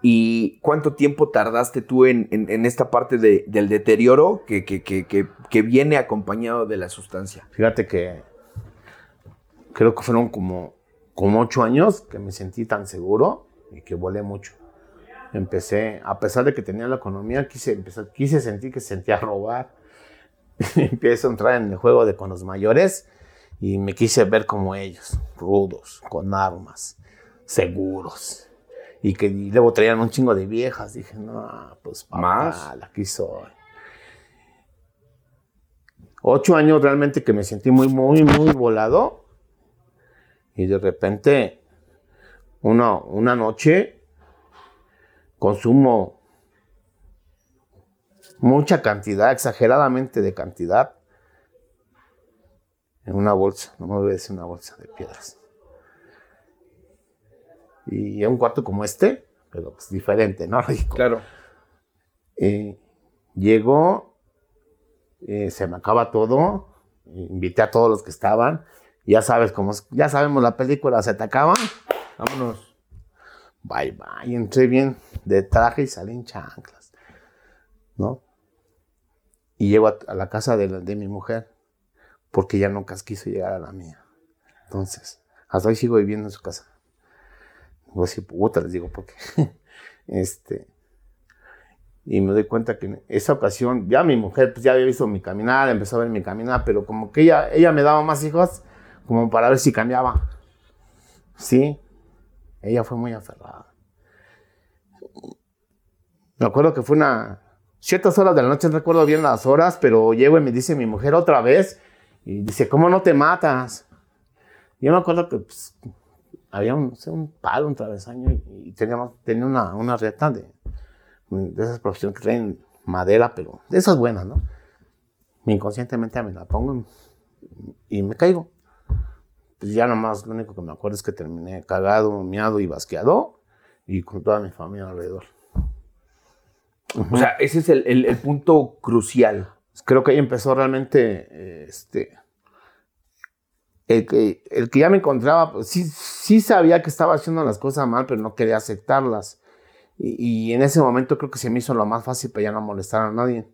y cuánto tiempo tardaste tú en, esta parte del deterioro que, que, viene acompañado de la sustancia. Fíjate que creo que fueron como, como ocho años que me sentí tan seguro y que volé mucho. Empecé, a pesar de que tenía la economía, quise, empezar, quise sentir que sentía [LAUGHS] robar. [LAUGHS] Empiezo a entrar en el juego de con los mayores y me quise ver como ellos, rudos, con armas seguros. Y que luego traían un chingo de viejas. Dije, no, pues más, aquí soy. Ocho años realmente que me sentí muy, muy, muy volado. Y de repente, una, una noche, consumo mucha cantidad, exageradamente de cantidad, en una bolsa, no me voy a decir una bolsa de piedras y un cuarto como este, pero pues diferente, ¿no? [LAUGHS] Claro. Eh, llegó, eh, se me acaba todo, invité a todos los que estaban, ya sabes cómo, ya sabemos la película, se te acaba, vámonos. Bye, bye, entré bien de traje y salí en chanclas, ¿no? Y llego a, la casa de, de mi mujer, porque ya nunca quiso llegar a la mía. Entonces, hasta hoy sigo viviendo en su casa. Digo así, puta, les digo, porque. [LAUGHS] este. Y me doy cuenta que en esa ocasión, ya mi mujer pues, ya había visto mi caminar, empezó a ver mi caminar, pero como que ella, ella me daba más hijos como para ver si cambiaba. Sí, ella fue muy aferrada. Me acuerdo que fue una. Ciertas horas de la noche, no recuerdo bien las horas, pero llego y me dice mi mujer otra vez, y dice, ¿cómo no te matas? Yo me acuerdo que pues, había un, un palo, un travesaño y, teníamos, tenía una, una reta de, de esas profesiones que traen madera, pero de esas buenas, ¿no? Inconscientemente me la pongo y, me caigo. Pues ya nomás lo único que me acuerdo es que terminé cagado, miado y basqueado y con toda mi familia alrededor. O sea, ese es el, el, punto crucial. Creo que ahí empezó realmente este, el que, el que ya me encontraba, pues, sí, sí sabía que estaba haciendo las cosas mal, pero no quería aceptarlas. Y, en ese momento creo que se me hizo lo más fácil para ya no molestar a nadie.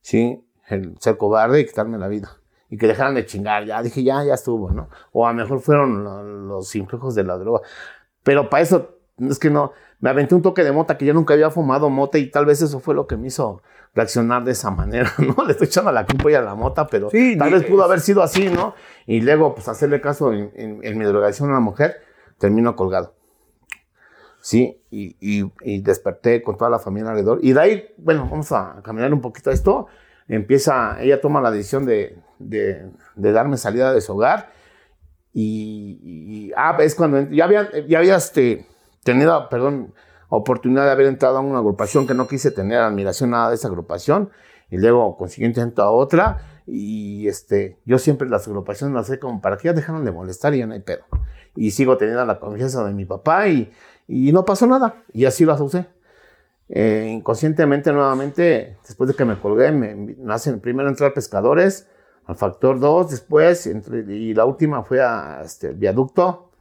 Sí, el ser cobarde y quitarme la vida. Y que dejaran de chingar, ya dije, ya, ya estuvo, ¿no? O a lo mejor fueron los influjos de la droga. Pero para eso es que no, me aventé un toque de mota que yo nunca había fumado mota y tal vez eso fue lo que me hizo reaccionar de esa manera, [LAUGHS] ¿no? Le estoy echando la culpa y a la mota, pero tal vez pudo haber sido así, ¿no? Y luego, pues, hacerle caso en, en, mi drogación a una mujer, termino colgado. Sí, y, y, desperté con toda la familia alrededor. Y de ahí, bueno, vamos a caminar un poquito esto. Empieza, ella toma la decisión de, de, de darme salida de su hogar. Y, y, ah, es cuando ya había, ya había este, tenido, perdón, oportunidad de haber entrado a una agrupación que no quise tener admiración nada de esa agrupación y luego consiguiente a otra y este yo siempre las agrupaciones las sé como para que ya dejaron de molestar y ya no hay pedo. Y sigo teniendo la confianza de mi papá y, y no pasó nada y así las usé. Eh, inconscientemente nuevamente después de que me colgué me, hacen primero entrar pescadores al factor 2 después y la última fue a este, viaducto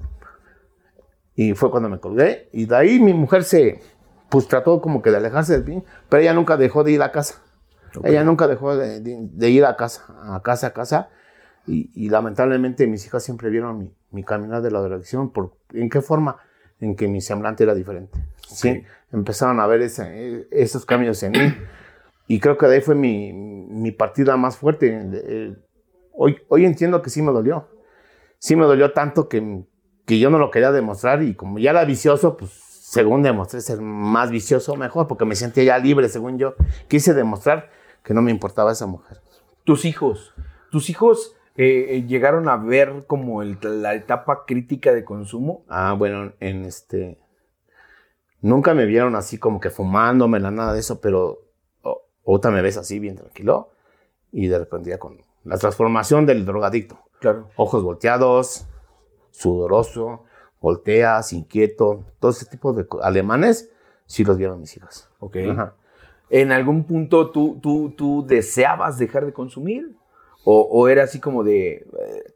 y fue cuando me colgué. Y de ahí mi mujer se, pues trató como que de alejarse del fin, pero ella nunca dejó de ir a casa. Ella nunca dejó de, ir a casa, a casa, a casa. Y, lamentablemente mis hijas siempre vieron mi, mi, caminar de la dirección. Por, ¿En qué forma? En que mi semblante era diferente. Sí, empezaron a ver ese, esos cambios en mí. Y creo que de ahí fue mi, mi partida más fuerte. Hoy, hoy entiendo que sí me dolió. Sí me dolió tanto que que yo no lo quería demostrar y como ya era vicioso, pues según demostré ser más vicioso, mejor, porque me sentía ya libre, según yo. Quise demostrar que no me importaba esa mujer. Tus hijos, tus hijos eh, eh, llegaron a ver como la etapa crítica de consumo. Ah, bueno, en este... Nunca me vieron así como que fumándomela, nada de eso, pero otra me ves así bien tranquilo y de repente ya con la transformación del drogadicto. Claro. Ojos volteados, sudoroso, volteas, inquieto, todo ese tipo de alemanes, sí los vieron mis hijas. Ok. ¿En algún punto tú, tú, tú deseabas dejar de consumir? ¿O, era así como de, eh,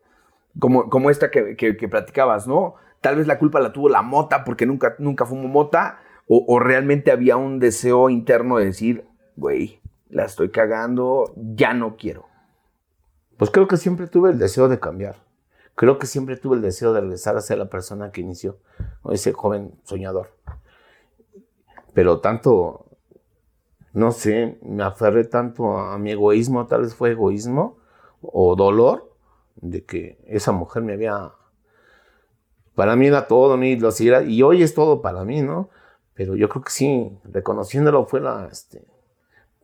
como, como esta que, que, platicabas, ¿no? Tal vez la culpa la tuvo la mota porque nunca, nunca fumo mota, o, o realmente había un deseo interno de decir, güey, la estoy cagando, ya no quiero. Pues creo que siempre tuve el deseo de cambiar. Creo que siempre tuve el deseo de regresar a ser la persona que inició, ese joven soñador. Pero tanto, no sé, me aferré tanto a mi egoísmo, tal vez fue egoísmo o dolor, de que esa mujer me había... Para mí era todo, ni lo y hoy es todo para mí, ¿no? Pero yo creo que sí, reconociéndolo fue la, este,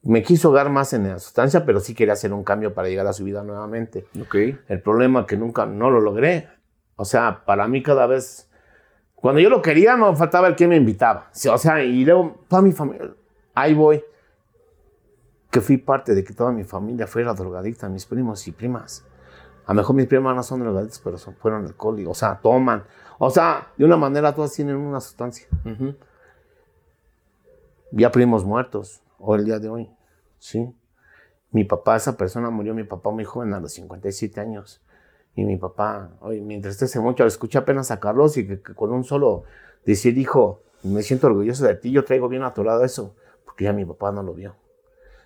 me quiso hogar más en la sustancia, pero sí quería hacer un cambio para llegar a su vida nuevamente. Okay. El problema que nunca no lo logré. O sea, para mí cada vez, cuando yo lo quería, no faltaba el que me invitaba. O sea, y luego toda mi familia, ahí voy, que fui parte de que toda mi familia fuera drogadicta, mis primos y primas. A lo mejor mis primas no son drogadictas, pero son, fueron alcohólicos, o sea, toman. O sea, de una manera todas tienen una sustancia. Ya primos muertos o el día de hoy. ¿sí? Mi papá, esa persona murió, mi papá muy joven, a los 57 años. Y mi papá, hoy me entristece mucho, escuché apenas a Carlos y que, con un solo decir, hijo, me siento orgulloso de ti, yo traigo bien atorado eso, porque ya mi papá no lo vio.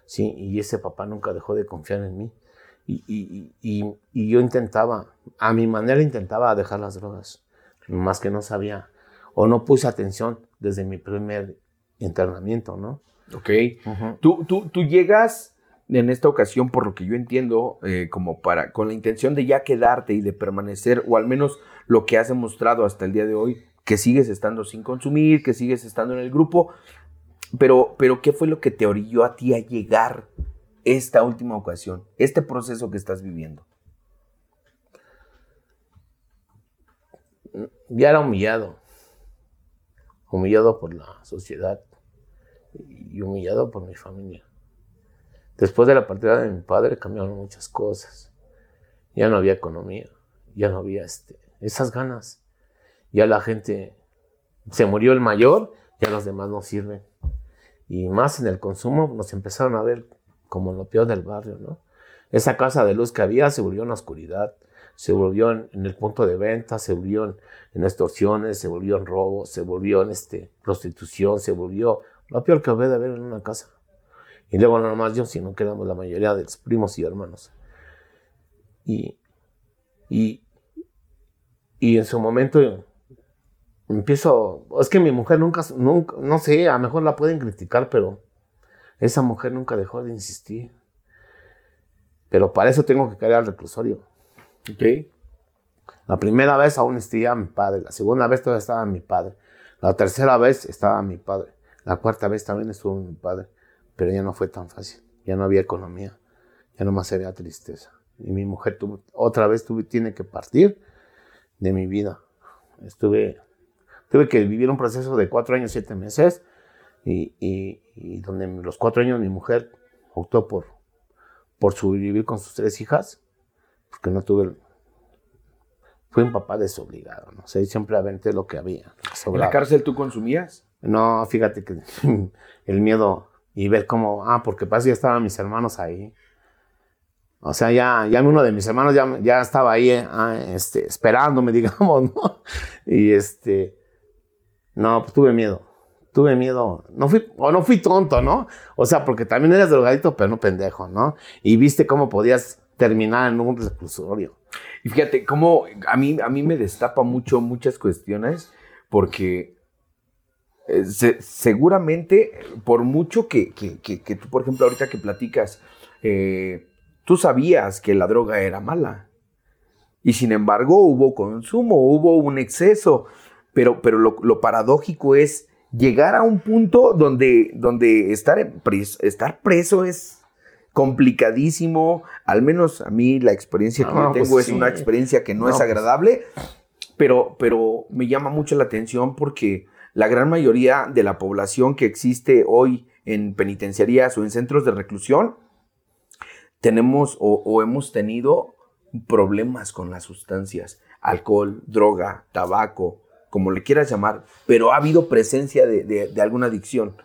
Sí, y ese papá nunca dejó de confiar en mí. Y, y, y, y, yo intentaba, a mi manera intentaba dejar las drogas, más que no sabía, o no puse atención desde mi primer internamiento, ¿no? Ok. tú, tú, tú, llegas en esta ocasión, por lo que yo entiendo, eh, como para, con la intención de ya quedarte y de permanecer, o al menos lo que has demostrado hasta el día de hoy, que sigues estando sin consumir, que sigues estando en el grupo. Pero, pero, ¿qué fue lo que te orilló a ti a llegar esta última ocasión, este proceso que estás viviendo? Ya era humillado, humillado por la sociedad, y humillado por mi familia. Después de la partida de mi padre cambiaron muchas cosas. Ya no había economía, ya no había este, esas ganas. Ya la gente se murió el mayor, ya los demás no sirven. Y más en el consumo nos empezaron a ver como lo peor del barrio, ¿no? Esa casa de luz que había se volvió en la oscuridad, se volvió en, el punto de venta, se volvió en, extorsiones, se volvió en robos, se volvió en este, prostitución, se volvió lo peor que puede haber en una casa. Y luego no más yo, sino quedamos la mayoría de los primos y hermanos. Y, y, y en su momento empiezo, es que mi mujer nunca, nunca, no sé, a lo mejor la pueden criticar, pero esa mujer nunca dejó de insistir. Pero para eso tengo que caer al reclusorio. Ok. La primera vez aún estaba mi padre, la segunda vez todavía estaba mi padre, la tercera vez estaba mi padre, la cuarta vez también estuvo mi padre, pero ya no fue tan fácil, ya no había economía, ya nomás se veía tristeza. Y mi mujer tuvo, otra vez tuve, tiene que partir de mi vida. Estuve, tuve que vivir un proceso de cuatro años, siete meses, y, y, donde los cuatro años mi mujer optó por, por sobrevivir con sus tres hijas, porque no tuve... Fui un papá desobligado, ¿no? sé, siempre aventé lo que había. ¿En la cárcel tú consumías? No, fíjate que [LAUGHS] el miedo y ver cómo, ah, porque pasa ya estaban mis hermanos ahí. O sea, ya, ya uno de mis hermanos ya, ya estaba ahí ah, este, esperándome, [LAUGHS] digamos, ¿no? Y este, no, pues tuve miedo. Tuve miedo. No fui, o no fui tonto, ¿no? O sea, porque también eres drogadito, pero no pendejo, ¿no? Y viste cómo podías terminar en un reclusorio. Y fíjate, cómo a mí, a mí me destapa mucho muchas cuestiones, porque eh, seguramente, por mucho que, que, tú, por ejemplo, ahorita que platicas, eh, Tú sabías que la droga era mala. Y sin embargo hubo consumo, hubo un exceso. Pero, pero lo, paradójico es llegar a un punto donde, donde estar, preso, estar preso es complicadísimo. Al menos a mí la experiencia que yo pues tengo es una experiencia que no, es pues agradable. Pero, pero me llama mucho la atención porque la gran mayoría de la población que existe hoy en penitenciarías o en centros de reclusión tenemos o, hemos tenido problemas con las sustancias, alcohol, droga, tabaco, como le quieras llamar, pero ha habido presencia de, alguna adicción.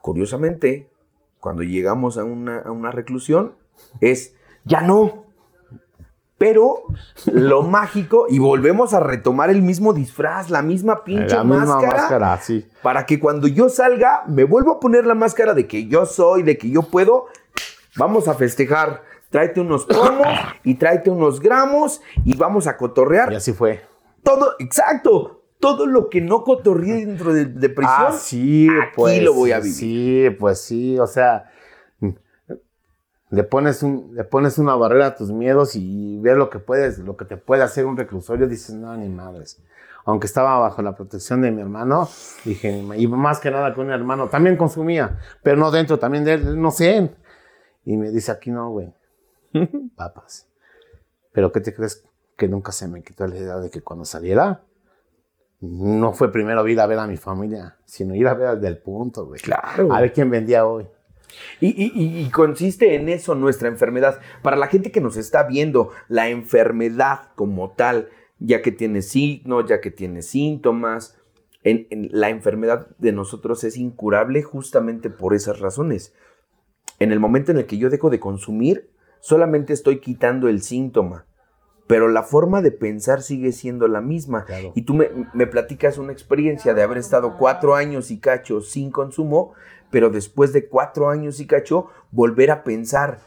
Curiosamente, cuando llegamos a una, a una, reclusión, es, ya no. Pero lo mágico, y volvemos a retomar el mismo disfraz, la misma pinche la misma máscara, sí. para que cuando yo salga, me vuelvo a poner la máscara de que yo soy, de que yo puedo, Vamos a festejar. Tráete unos pomos y tráete unos gramos y vamos a cotorrear. Y así fue. Todo, exacto. Todo lo que no cotorreé dentro de, prisión, ah, sí, aquí pues, lo voy a vivir. Sí, pues sí, o sea, le pones, un, le pones una barrera a tus miedos y ves lo que puedes, lo que te puede hacer un reclusorio, dices, no, ni madres. Aunque estaba bajo la protección de mi hermano, dije, y más que nada con un hermano, también consumía, pero no dentro, también de él, no sé, y me dice, aquí no, güey. [LAUGHS] Papas. Pero ¿qué te crees que nunca se me quitó la idea de que cuando saliera, no fue primero ir a ver a mi familia, sino ir a ver del punto, güey. Claro. A ver quién vendía hoy. Y, consiste en eso nuestra enfermedad. Para la gente que nos está viendo, la enfermedad como tal, ya que tiene signos, ya que tiene síntomas, en, la enfermedad de nosotros es incurable justamente por esas razones. En el momento en el que yo dejo de consumir, solamente estoy quitando el síntoma, pero la forma de pensar sigue siendo la misma. Y tú me, platicas una experiencia de haber estado cuatro años y cacho sin consumo, pero después de cuatro años y cacho, volver a pensar,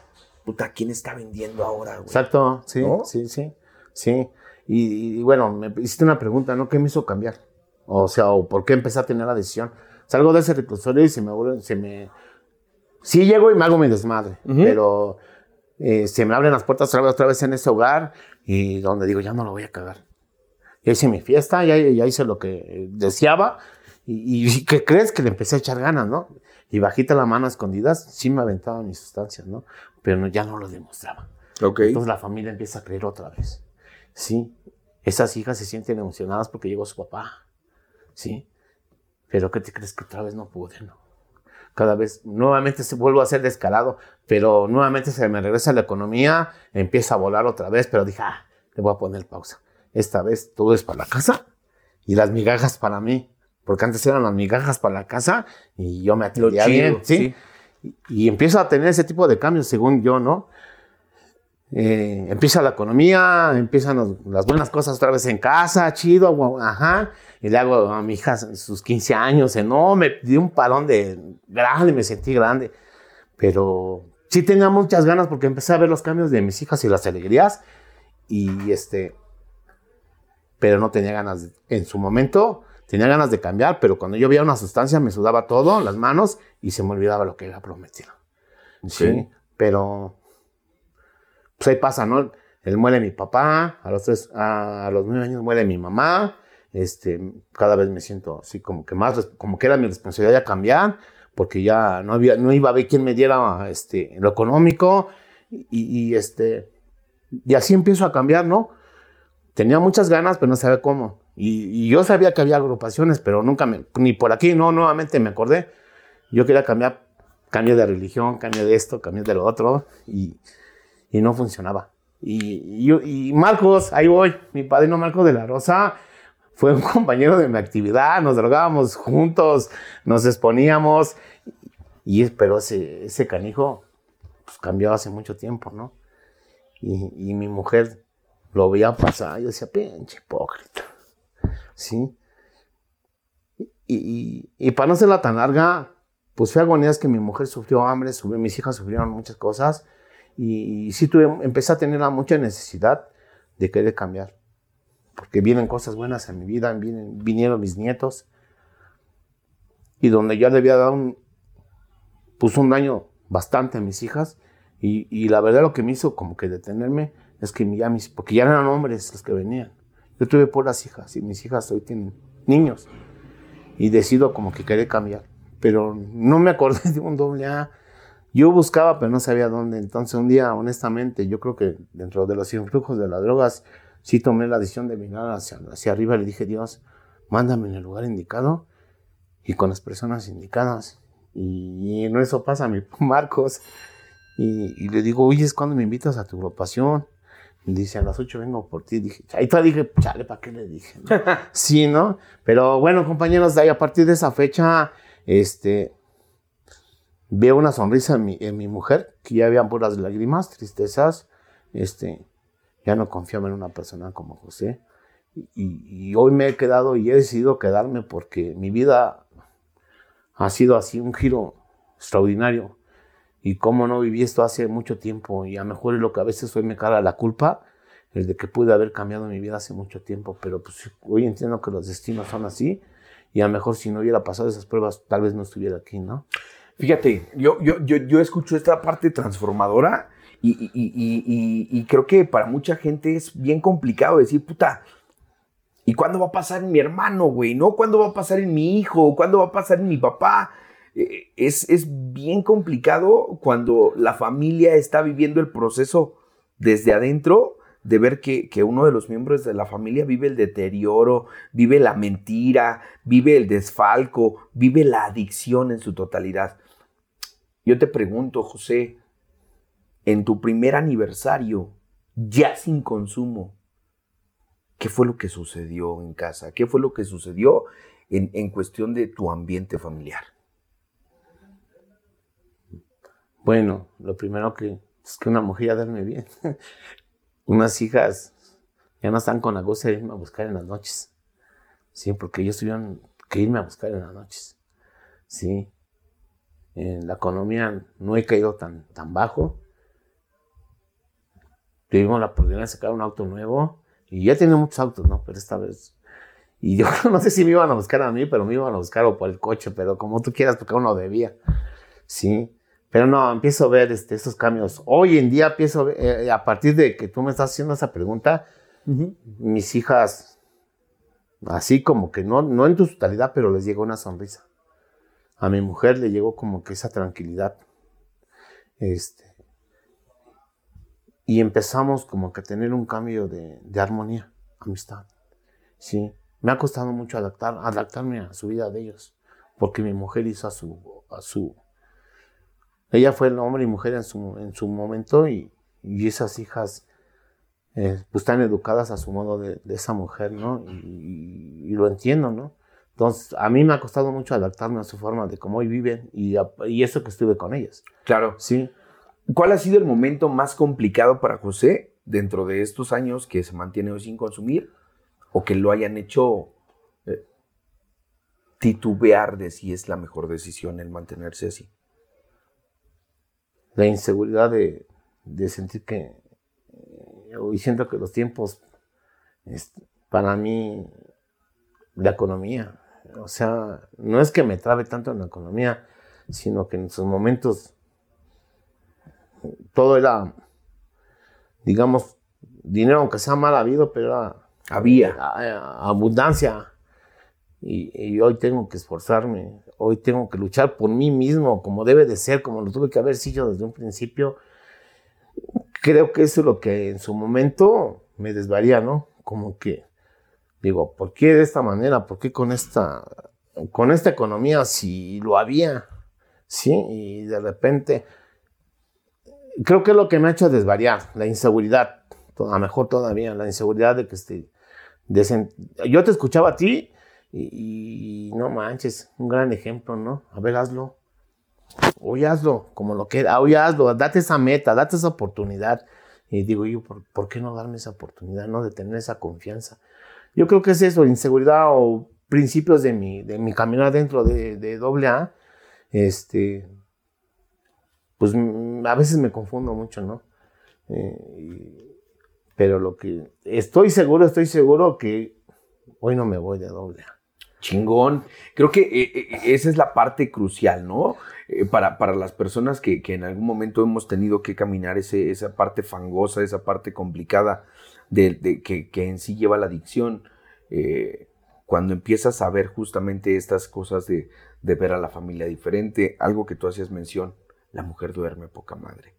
puta, ¿quién está vendiendo ahora? Exacto, sí, sí, sí, sí. Y, bueno, me hiciste una pregunta, ¿no? ¿Qué me hizo cambiar? O sea, ¿por qué empecé a tener la decisión? Salgo de ese reclusorio y se me, se me Sí llego y me hago mi desmadre, pero eh, se me abren las puertas otra vez, otra vez en ese hogar y donde digo, ya no lo voy a cagar. Ya hice mi fiesta, ya, ya hice lo que deseaba y, ¿qué crees? Que le empecé a echar ganas, ¿no? Y bajita la mano a escondidas, sí me aventaba mis sustancias, ¿no? Pero ya no lo demostraba. Okay. Entonces la familia empieza a creer otra vez. Sí, esas hijas se sienten emocionadas porque llegó su papá. Sí, pero ¿qué te crees que otra vez no pude, no? cada vez nuevamente se vuelvo a ser descarado, pero nuevamente se me regresa la economía, empieza a volar otra vez, pero dije, ah, le voy a poner pausa. Esta vez todo es para la casa y las migajas para mí, porque antes eran las migajas para la casa y yo me atendía bien, ¿sí? Y, y empiezo a tener ese tipo de cambios según yo, ¿no? Eh, empieza la economía, empiezan las buenas cosas otra vez en casa, chido, ajá. Y le hago a mi hija sus 15 años, no, me di un palón de grande, me sentí grande. Pero sí tenía muchas ganas porque empecé a ver los cambios de mis hijas y las alegrías. Y este. pero no tenía ganas, en su momento tenía ganas de cambiar, pero cuando yo veía una sustancia me sudaba todo, las manos, y se me olvidaba lo que había prometido. Sí, pero pues ahí pasa, ¿no? Él muere mi papá, a los, tres, a los nueve años muere mi mamá, este, cada vez me siento así como que más, como que era mi responsabilidad ya cambiar, porque ya no había, no iba a ver quién me diera este, lo económico, y, este, y así empiezo a cambiar, ¿no? Tenía muchas ganas, pero no sabía cómo. Y, yo sabía que había agrupaciones, pero nunca me, ni por aquí, no, nuevamente me acordé. Yo quería cambiar, cambio de religión, cambio de esto, cambio de lo otro, y, y no funcionaba. Y, y, Marcos, ahí voy, mi padrino Marcos de la Rosa, fue un [LAUGHS] compañero de mi actividad, nos drogábamos juntos, nos exponíamos, y pero ese, ese canijo pues, cambió hace mucho tiempo, ¿no? Y, mi mujer lo veía pasar, yo decía, pinche hipócrita, ¿sí? Y, y, para no la tan larga, pues fue agonías que mi mujer sufrió hambre, mis hijas sufrieron muchas cosas, y, sí tuve, empecé a tener mucha necesidad de querer cambiar. Porque vienen cosas buenas en mi vida, vienen, vinieron mis nietos. Y donde ya le había dado un, pues un daño bastante a mis hijas. Y, la verdad lo que me hizo como que detenerme es que ya mis, porque ya eran hombres los que venían. Yo tuve puras hijas y mis hijas hoy tienen niños. Y decido como que querer cambiar. Pero no me acordé de un doble A yo buscaba, pero no sabía dónde. Entonces, un día, honestamente, yo creo que dentro de los influjos de las drogas, sí tomé la decisión de mirar hacia, hacia arriba y le dije, Dios, mándame en el lugar indicado y con las personas indicadas. Y, en eso pasa mi [LAUGHS] Marcos. Y, le digo, oye, es cuando me invitas a tu agrupación. Dice, a las 8 vengo por ti. Dije, ahí te dije, chale, ¿para qué le dije? [LAUGHS] sí, ¿no? Pero bueno, compañeros, de ahí, a partir de esa fecha, este, veo una sonrisa en mi, en mi mujer, que ya habían puras lágrimas, tristezas, este, ya no confiaba en una persona como José. Y, hoy me he quedado y he decidido quedarme porque mi vida ha sido así un giro extraordinario. Y cómo no viví esto hace mucho tiempo y a lo mejor es lo que a veces hoy me cara la culpa, el de que pude haber cambiado mi vida hace mucho tiempo, pero pues hoy entiendo que los destinos son así y a lo mejor si no hubiera pasado esas pruebas tal vez no estuviera aquí, ¿no? Fíjate, yo, yo, yo, yo escucho esta parte transformadora y, creo que para mucha gente es bien complicado decir, puta, ¿y cuándo va a pasar en mi hermano, güey? ¿No? ¿Cuándo va a pasar en mi hijo? ¿Cuándo va a pasar en mi papá? Eh, es, es bien complicado cuando la familia está viviendo el proceso desde adentro de ver que, que, uno de los miembros de la familia vive el deterioro, vive la mentira, vive el desfalco, vive la adicción en su totalidad. Yo te pregunto, José, en tu primer aniversario, ya sin consumo, ¿qué fue lo que sucedió en casa? ¿Qué fue lo que sucedió en, cuestión de tu ambiente familiar? Bueno, lo primero que es que una mujer ya duerme bien. [LAUGHS] Unas hijas ya no están con la goza de irme a buscar en las noches. Sí, porque ellos tuvieron que irme a buscar en las noches. Sí en la economía no he caído tan, tan bajo. Tuvimos la oportunidad de sacar un auto nuevo y ya tenía muchos autos, ¿no? Pero esta vez. Y yo [LAUGHS] no sé si me iban a buscar a mí, pero me iban a buscar o por el coche, pero como tú quieras, porque uno debía. Sí. Pero no, empiezo a ver este, estos cambios. Hoy en día empiezo a ver, eh, a partir de que tú me estás haciendo esa pregunta, mis hijas, así como que no, no en tu totalidad, pero les llegó una sonrisa a mi mujer le llegó como que esa tranquilidad. Este, y empezamos como que a tener un cambio de, armonía, amistad. Sí, me ha costado mucho adaptar, adaptarme a su vida de ellos, porque mi mujer hizo a su, a su, ella fue el hombre y mujer en su, en su momento y, esas hijas eh, pues están educadas a su modo de, esa mujer, ¿no? y, lo entiendo, ¿no? Entonces, a mí me ha costado mucho adaptarme a su forma de cómo hoy viven y, y eso que estuve con ellas. Claro. Sí. ¿Cuál ha sido el momento más complicado para José dentro de estos años que se mantiene hoy sin consumir o que lo hayan hecho eh, titubear de si es la mejor decisión el mantenerse así? La inseguridad de, de sentir que, eh, hoy siento que los tiempos para mí la economía. O sea, no es que me trabe tanto en la economía, sino que en sus momentos todo era, digamos, dinero, aunque sea mal habido, pero había abundancia. Y, hoy tengo que esforzarme, hoy tengo que luchar por mí mismo, como debe de ser, como lo tuve que haber sido desde un principio. Creo que eso es lo que en su momento me desvaría, ¿no? Como que digo, ¿por qué de esta manera? ¿Por qué con esta, con esta economía si lo había? Sí, y de repente creo que es lo que me ha hecho desvariar, la inseguridad, a mejor todavía, la inseguridad de que esté... Yo te escuchaba a ti y, no manches, un gran ejemplo, ¿no? A ver, hazlo. Hoy hazlo, como lo que hoy hazlo, date esa meta, date esa oportunidad. Y digo yo, ¿por, qué no darme esa oportunidad, no? De tener esa confianza. Yo creo que es eso, inseguridad o principios de mi, de mi caminar dentro de, de AA. Este, pues a veces me confundo mucho, ¿no? Eh, pero lo que estoy seguro, estoy seguro que hoy no me voy de doble A. Chingón. Creo que eh, eh, esa es la parte crucial, ¿no? para, para, las personas que, en algún momento hemos tenido que caminar ese, esa parte fangosa, esa parte complicada de, que, en sí lleva la adicción. cuando empiezas a ver justamente estas cosas de, de, ver a la familia diferente, algo que tú hacías mención, la mujer duerme poca madre.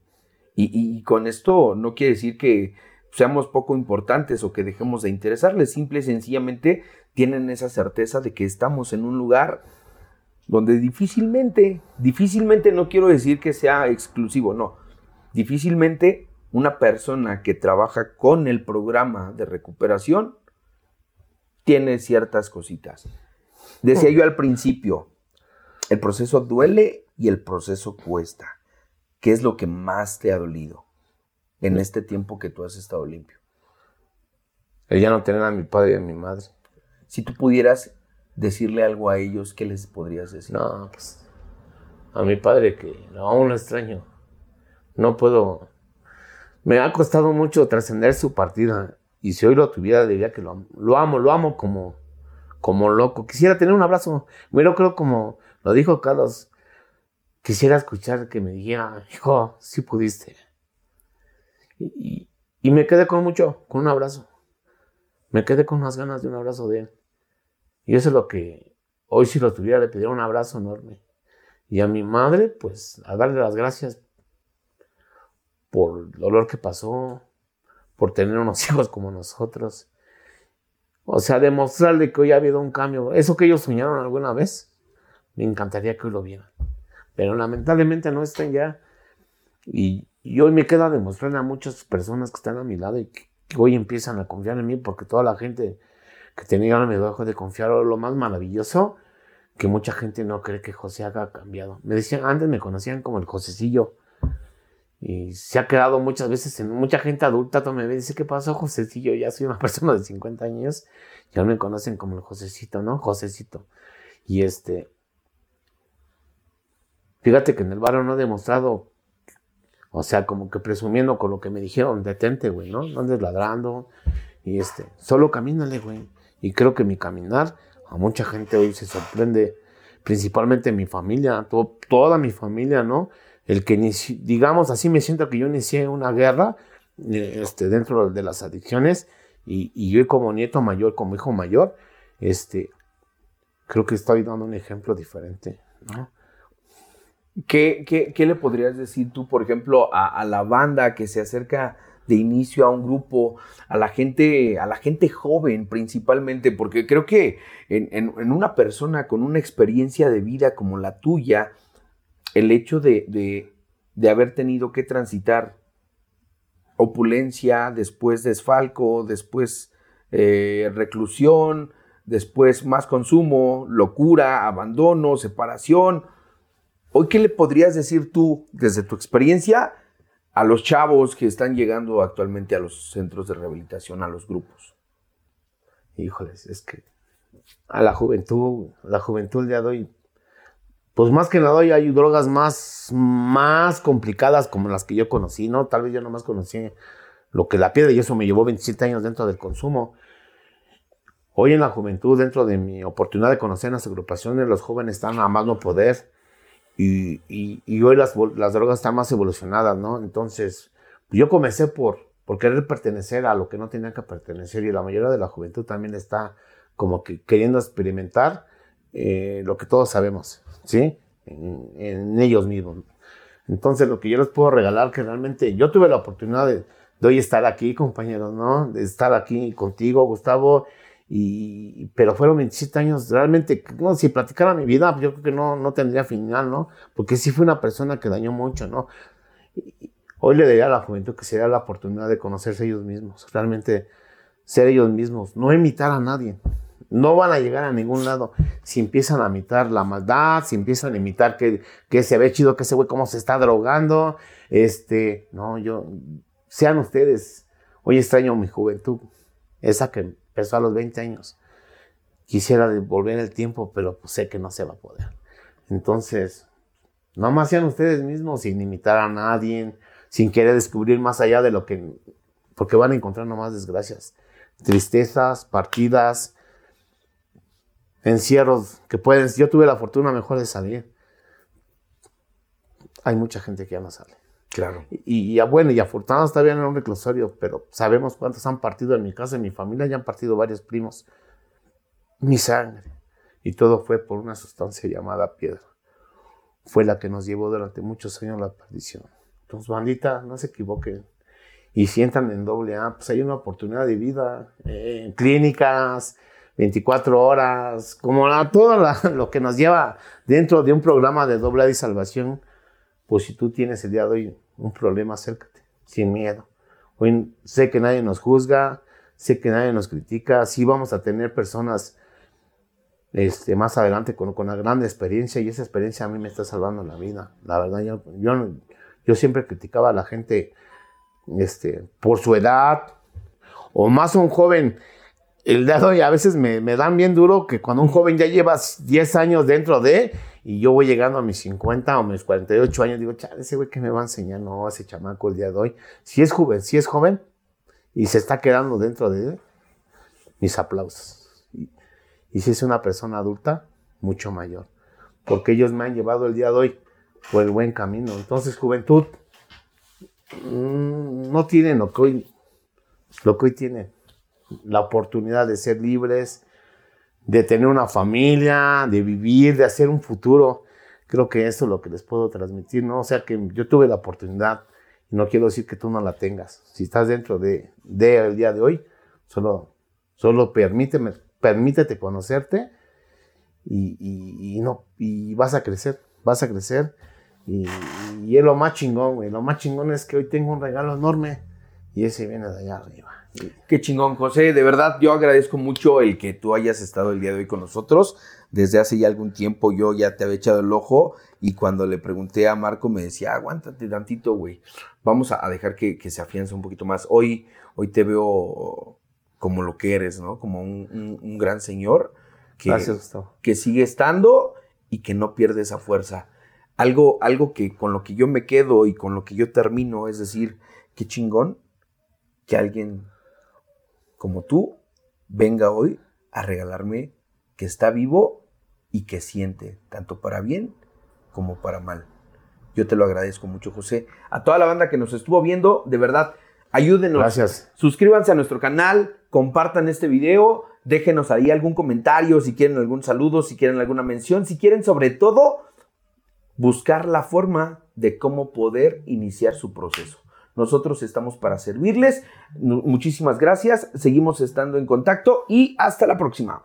Y, con esto no quiere decir que seamos poco importantes o que dejemos de interesarles, simple y sencillamente tienen esa certeza de que estamos en un lugar donde difícilmente, difícilmente no quiero decir que sea exclusivo, no, difícilmente una persona que trabaja con el programa de recuperación tiene ciertas cositas. Decía yo al principio, el proceso duele y el proceso cuesta. ¿Qué es lo que más te ha dolido en este tiempo que tú has estado limpio? El ya no tener a mi padre y a mi madre. Si tú pudieras decirle algo a ellos, ¿qué les podrías decir? No, pues a mi padre que aún lo extraño. No puedo. Me ha costado mucho trascender su partida. Y si hoy lo tuviera, diría que lo amo. Lo amo, lo amo como, como loco. Quisiera tener un abrazo. Pero creo como lo dijo Carlos quisiera escuchar que me dijera, hijo, sí pudiste. Y, me quedé con mucho, con un abrazo. Me quedé con unas ganas de un abrazo de él. Y eso es lo que hoy si lo tuviera le pediría un abrazo enorme. Y a mi madre, pues, a darle las gracias por el dolor que pasó, por tener unos [LAUGHS] hijos como nosotros. O sea, demostrarle que hoy ha habido un cambio. Eso que ellos soñaron alguna vez, me encantaría que hoy lo vieran pero lamentablemente no están ya. Y, hoy me queda demostrarle a muchas personas que están a mi lado y que, hoy empiezan a confiar en mí porque toda la gente que tenía me dejó de confiar. Lo más maravilloso, que mucha gente no cree que José haga cambiado. Me decían, antes me conocían como el Josecillo. Y se ha quedado muchas veces en mucha gente adulta me ve y dice, ¿qué pasó, Josecillo? Ya soy una [LAUGHS] persona de 50 años y ahora me conocen como el Josecito, ¿no? Josecito. Y este, Fíjate que en el barrio no he demostrado, o sea, como que presumiendo con lo que me dijeron, detente, güey, ¿no? No andes ladrando. Y este, solo camínale, güey. Y creo que mi caminar a mucha gente hoy se sorprende, principalmente mi familia, toda mi familia, ¿no? El que, digamos así, me siento que yo inicié una guerra este, dentro de las adicciones y, y yo como nieto mayor, como hijo mayor, este, creo que estoy dando un ejemplo diferente, ¿no? ¿Qué, le podrías decir tú, por ejemplo, a, la banda que se acerca de inicio a un grupo, a la gente, a la gente joven principalmente? Porque creo que en, una persona con una experiencia de vida como la tuya, el hecho de, haber tenido que transitar opulencia, después desfalco, después eh, reclusión, después más consumo, locura, abandono, separación, Hoy, ¿qué le podrías decir tú, desde tu experiencia, a los chavos que están llegando actualmente a los centros de rehabilitación, a los grupos? Híjoles, es que a la juventud, la juventud ya doy, pues más que nada hoy hay drogas más, más complicadas como las que yo conocí, ¿no? Tal vez yo nomás conocí lo que la piedra y eso me llevó 27 años dentro del consumo. Hoy en la juventud, dentro de mi oportunidad de conocer las agrupaciones, los jóvenes están a más no poder y, y, hoy las, las, drogas están más evolucionadas, ¿no? Entonces, yo comencé por, por querer pertenecer a lo que no tenía que pertenecer y la mayoría de la juventud también está como que queriendo experimentar eh, lo que todos sabemos, ¿sí? En, ellos mismos. Entonces, lo que yo les puedo regalar, que realmente yo tuve la oportunidad de, de hoy estar aquí, compañeros, ¿no? De estar aquí contigo, Gustavo, y, pero fueron 27 años, realmente, no, si platicara mi vida, yo creo que no, no tendría final, ¿no? Porque sí fue una persona que dañó mucho, ¿no? hoy le diría a la juventud que sería la oportunidad de conocerse ellos mismos, realmente ser ellos mismos, no imitar a nadie. No van a llegar a ningún lado si empiezan a imitar la maldad, si empiezan a imitar que, que se ve chido que ese güey cómo se está drogando. Este, no, yo, sean ustedes. Hoy extraño mi juventud, esa que empezó a los 20 años. Quisiera devolver el tiempo, pero pues sé que no se va a poder. Entonces, nomás sean ustedes mismos sin imitar a nadie, sin querer descubrir más allá de lo que, porque van a encontrar nomás desgracias, tristezas, partidas, encierros que pueden, yo tuve la fortuna mejor de salir. Hay mucha gente que ya no sale. Claro. Y, y, bueno, y afortunados está bien en un reclusorio, pero sabemos cuántos han partido en mi casa, en mi familia, ya han partido varios primos. Mi sangre. Y todo fue por una sustancia llamada piedra. Fue la que nos llevó durante muchos años la perdición. Entonces, bandita, no se equivoquen. Y si entran en doble A, pues hay una oportunidad de vida eh, en clínicas, 24 horas, como todo [LAUGHS] lo que nos lleva dentro de un programa de doble A y salvación pues si tú tienes el día de hoy un problema, acércate, sin miedo. Sé que nadie nos juzga, sé que nadie nos critica, sí vamos a tener personas este, más adelante con, una gran experiencia y esa experiencia a mí me está salvando la vida. La verdad, yo, yo, siempre criticaba a la gente este, por su edad o más un joven. El hoy a veces me, me dan bien duro que cuando un joven ya lleva 10 años dentro de y yo voy llegando a mis 50 o mis 48 años, digo, chale, ese güey que me va a enseñar, no, ese chamaco el día de hoy. Si es joven, si es joven y se está quedando dentro de él, mis aplausos. Y, si es una persona adulta, mucho mayor. Porque ellos me han llevado el día de hoy por el buen camino. Entonces, juventud, mm, no tienen lo que hoy, lo que hoy tienen. La oportunidad de ser libres, de tener una familia, de vivir, de hacer un futuro. Creo que eso es lo que les puedo transmitir, ¿no? O sea que yo tuve la oportunidad y no quiero decir que tú no la tengas. Si estás dentro de, el día de hoy, solo, solo permíteme, permítete conocerte y, no, y vas a crecer, vas a crecer. Y, y es lo más chingón. Lo más chingón es que hoy tengo un regalo enorme y ese viene de allá arriba. Qué chingón, José. De verdad, yo agradezco mucho el que tú hayas estado el día de hoy con nosotros. Desde hace ya algún tiempo yo ya te había echado el ojo y cuando le pregunté a Marco me decía, aguántate tantito, güey. Vamos a, dejar que, se afiance un poquito más. Hoy, hoy te veo como lo que eres, ¿no? Como un, gran señor que, que sigue estando y que no pierde esa fuerza. Algo, algo que con lo que yo me quedo y con lo que yo termino es decir, qué chingón que alguien como tú venga hoy a regalarme que está vivo y que siente, tanto para bien como para mal. Yo te lo agradezco mucho, José. A toda la banda que nos estuvo viendo, de verdad, ayúdenos. Gracias. Suscríbanse a nuestro canal, compartan este video, déjenos ahí algún comentario, si quieren algún saludo, si quieren alguna mención, si quieren sobre todo buscar la forma de cómo poder iniciar su proceso. Nosotros estamos para servirles. Muchísimas gracias. Seguimos estando en contacto y hasta la próxima.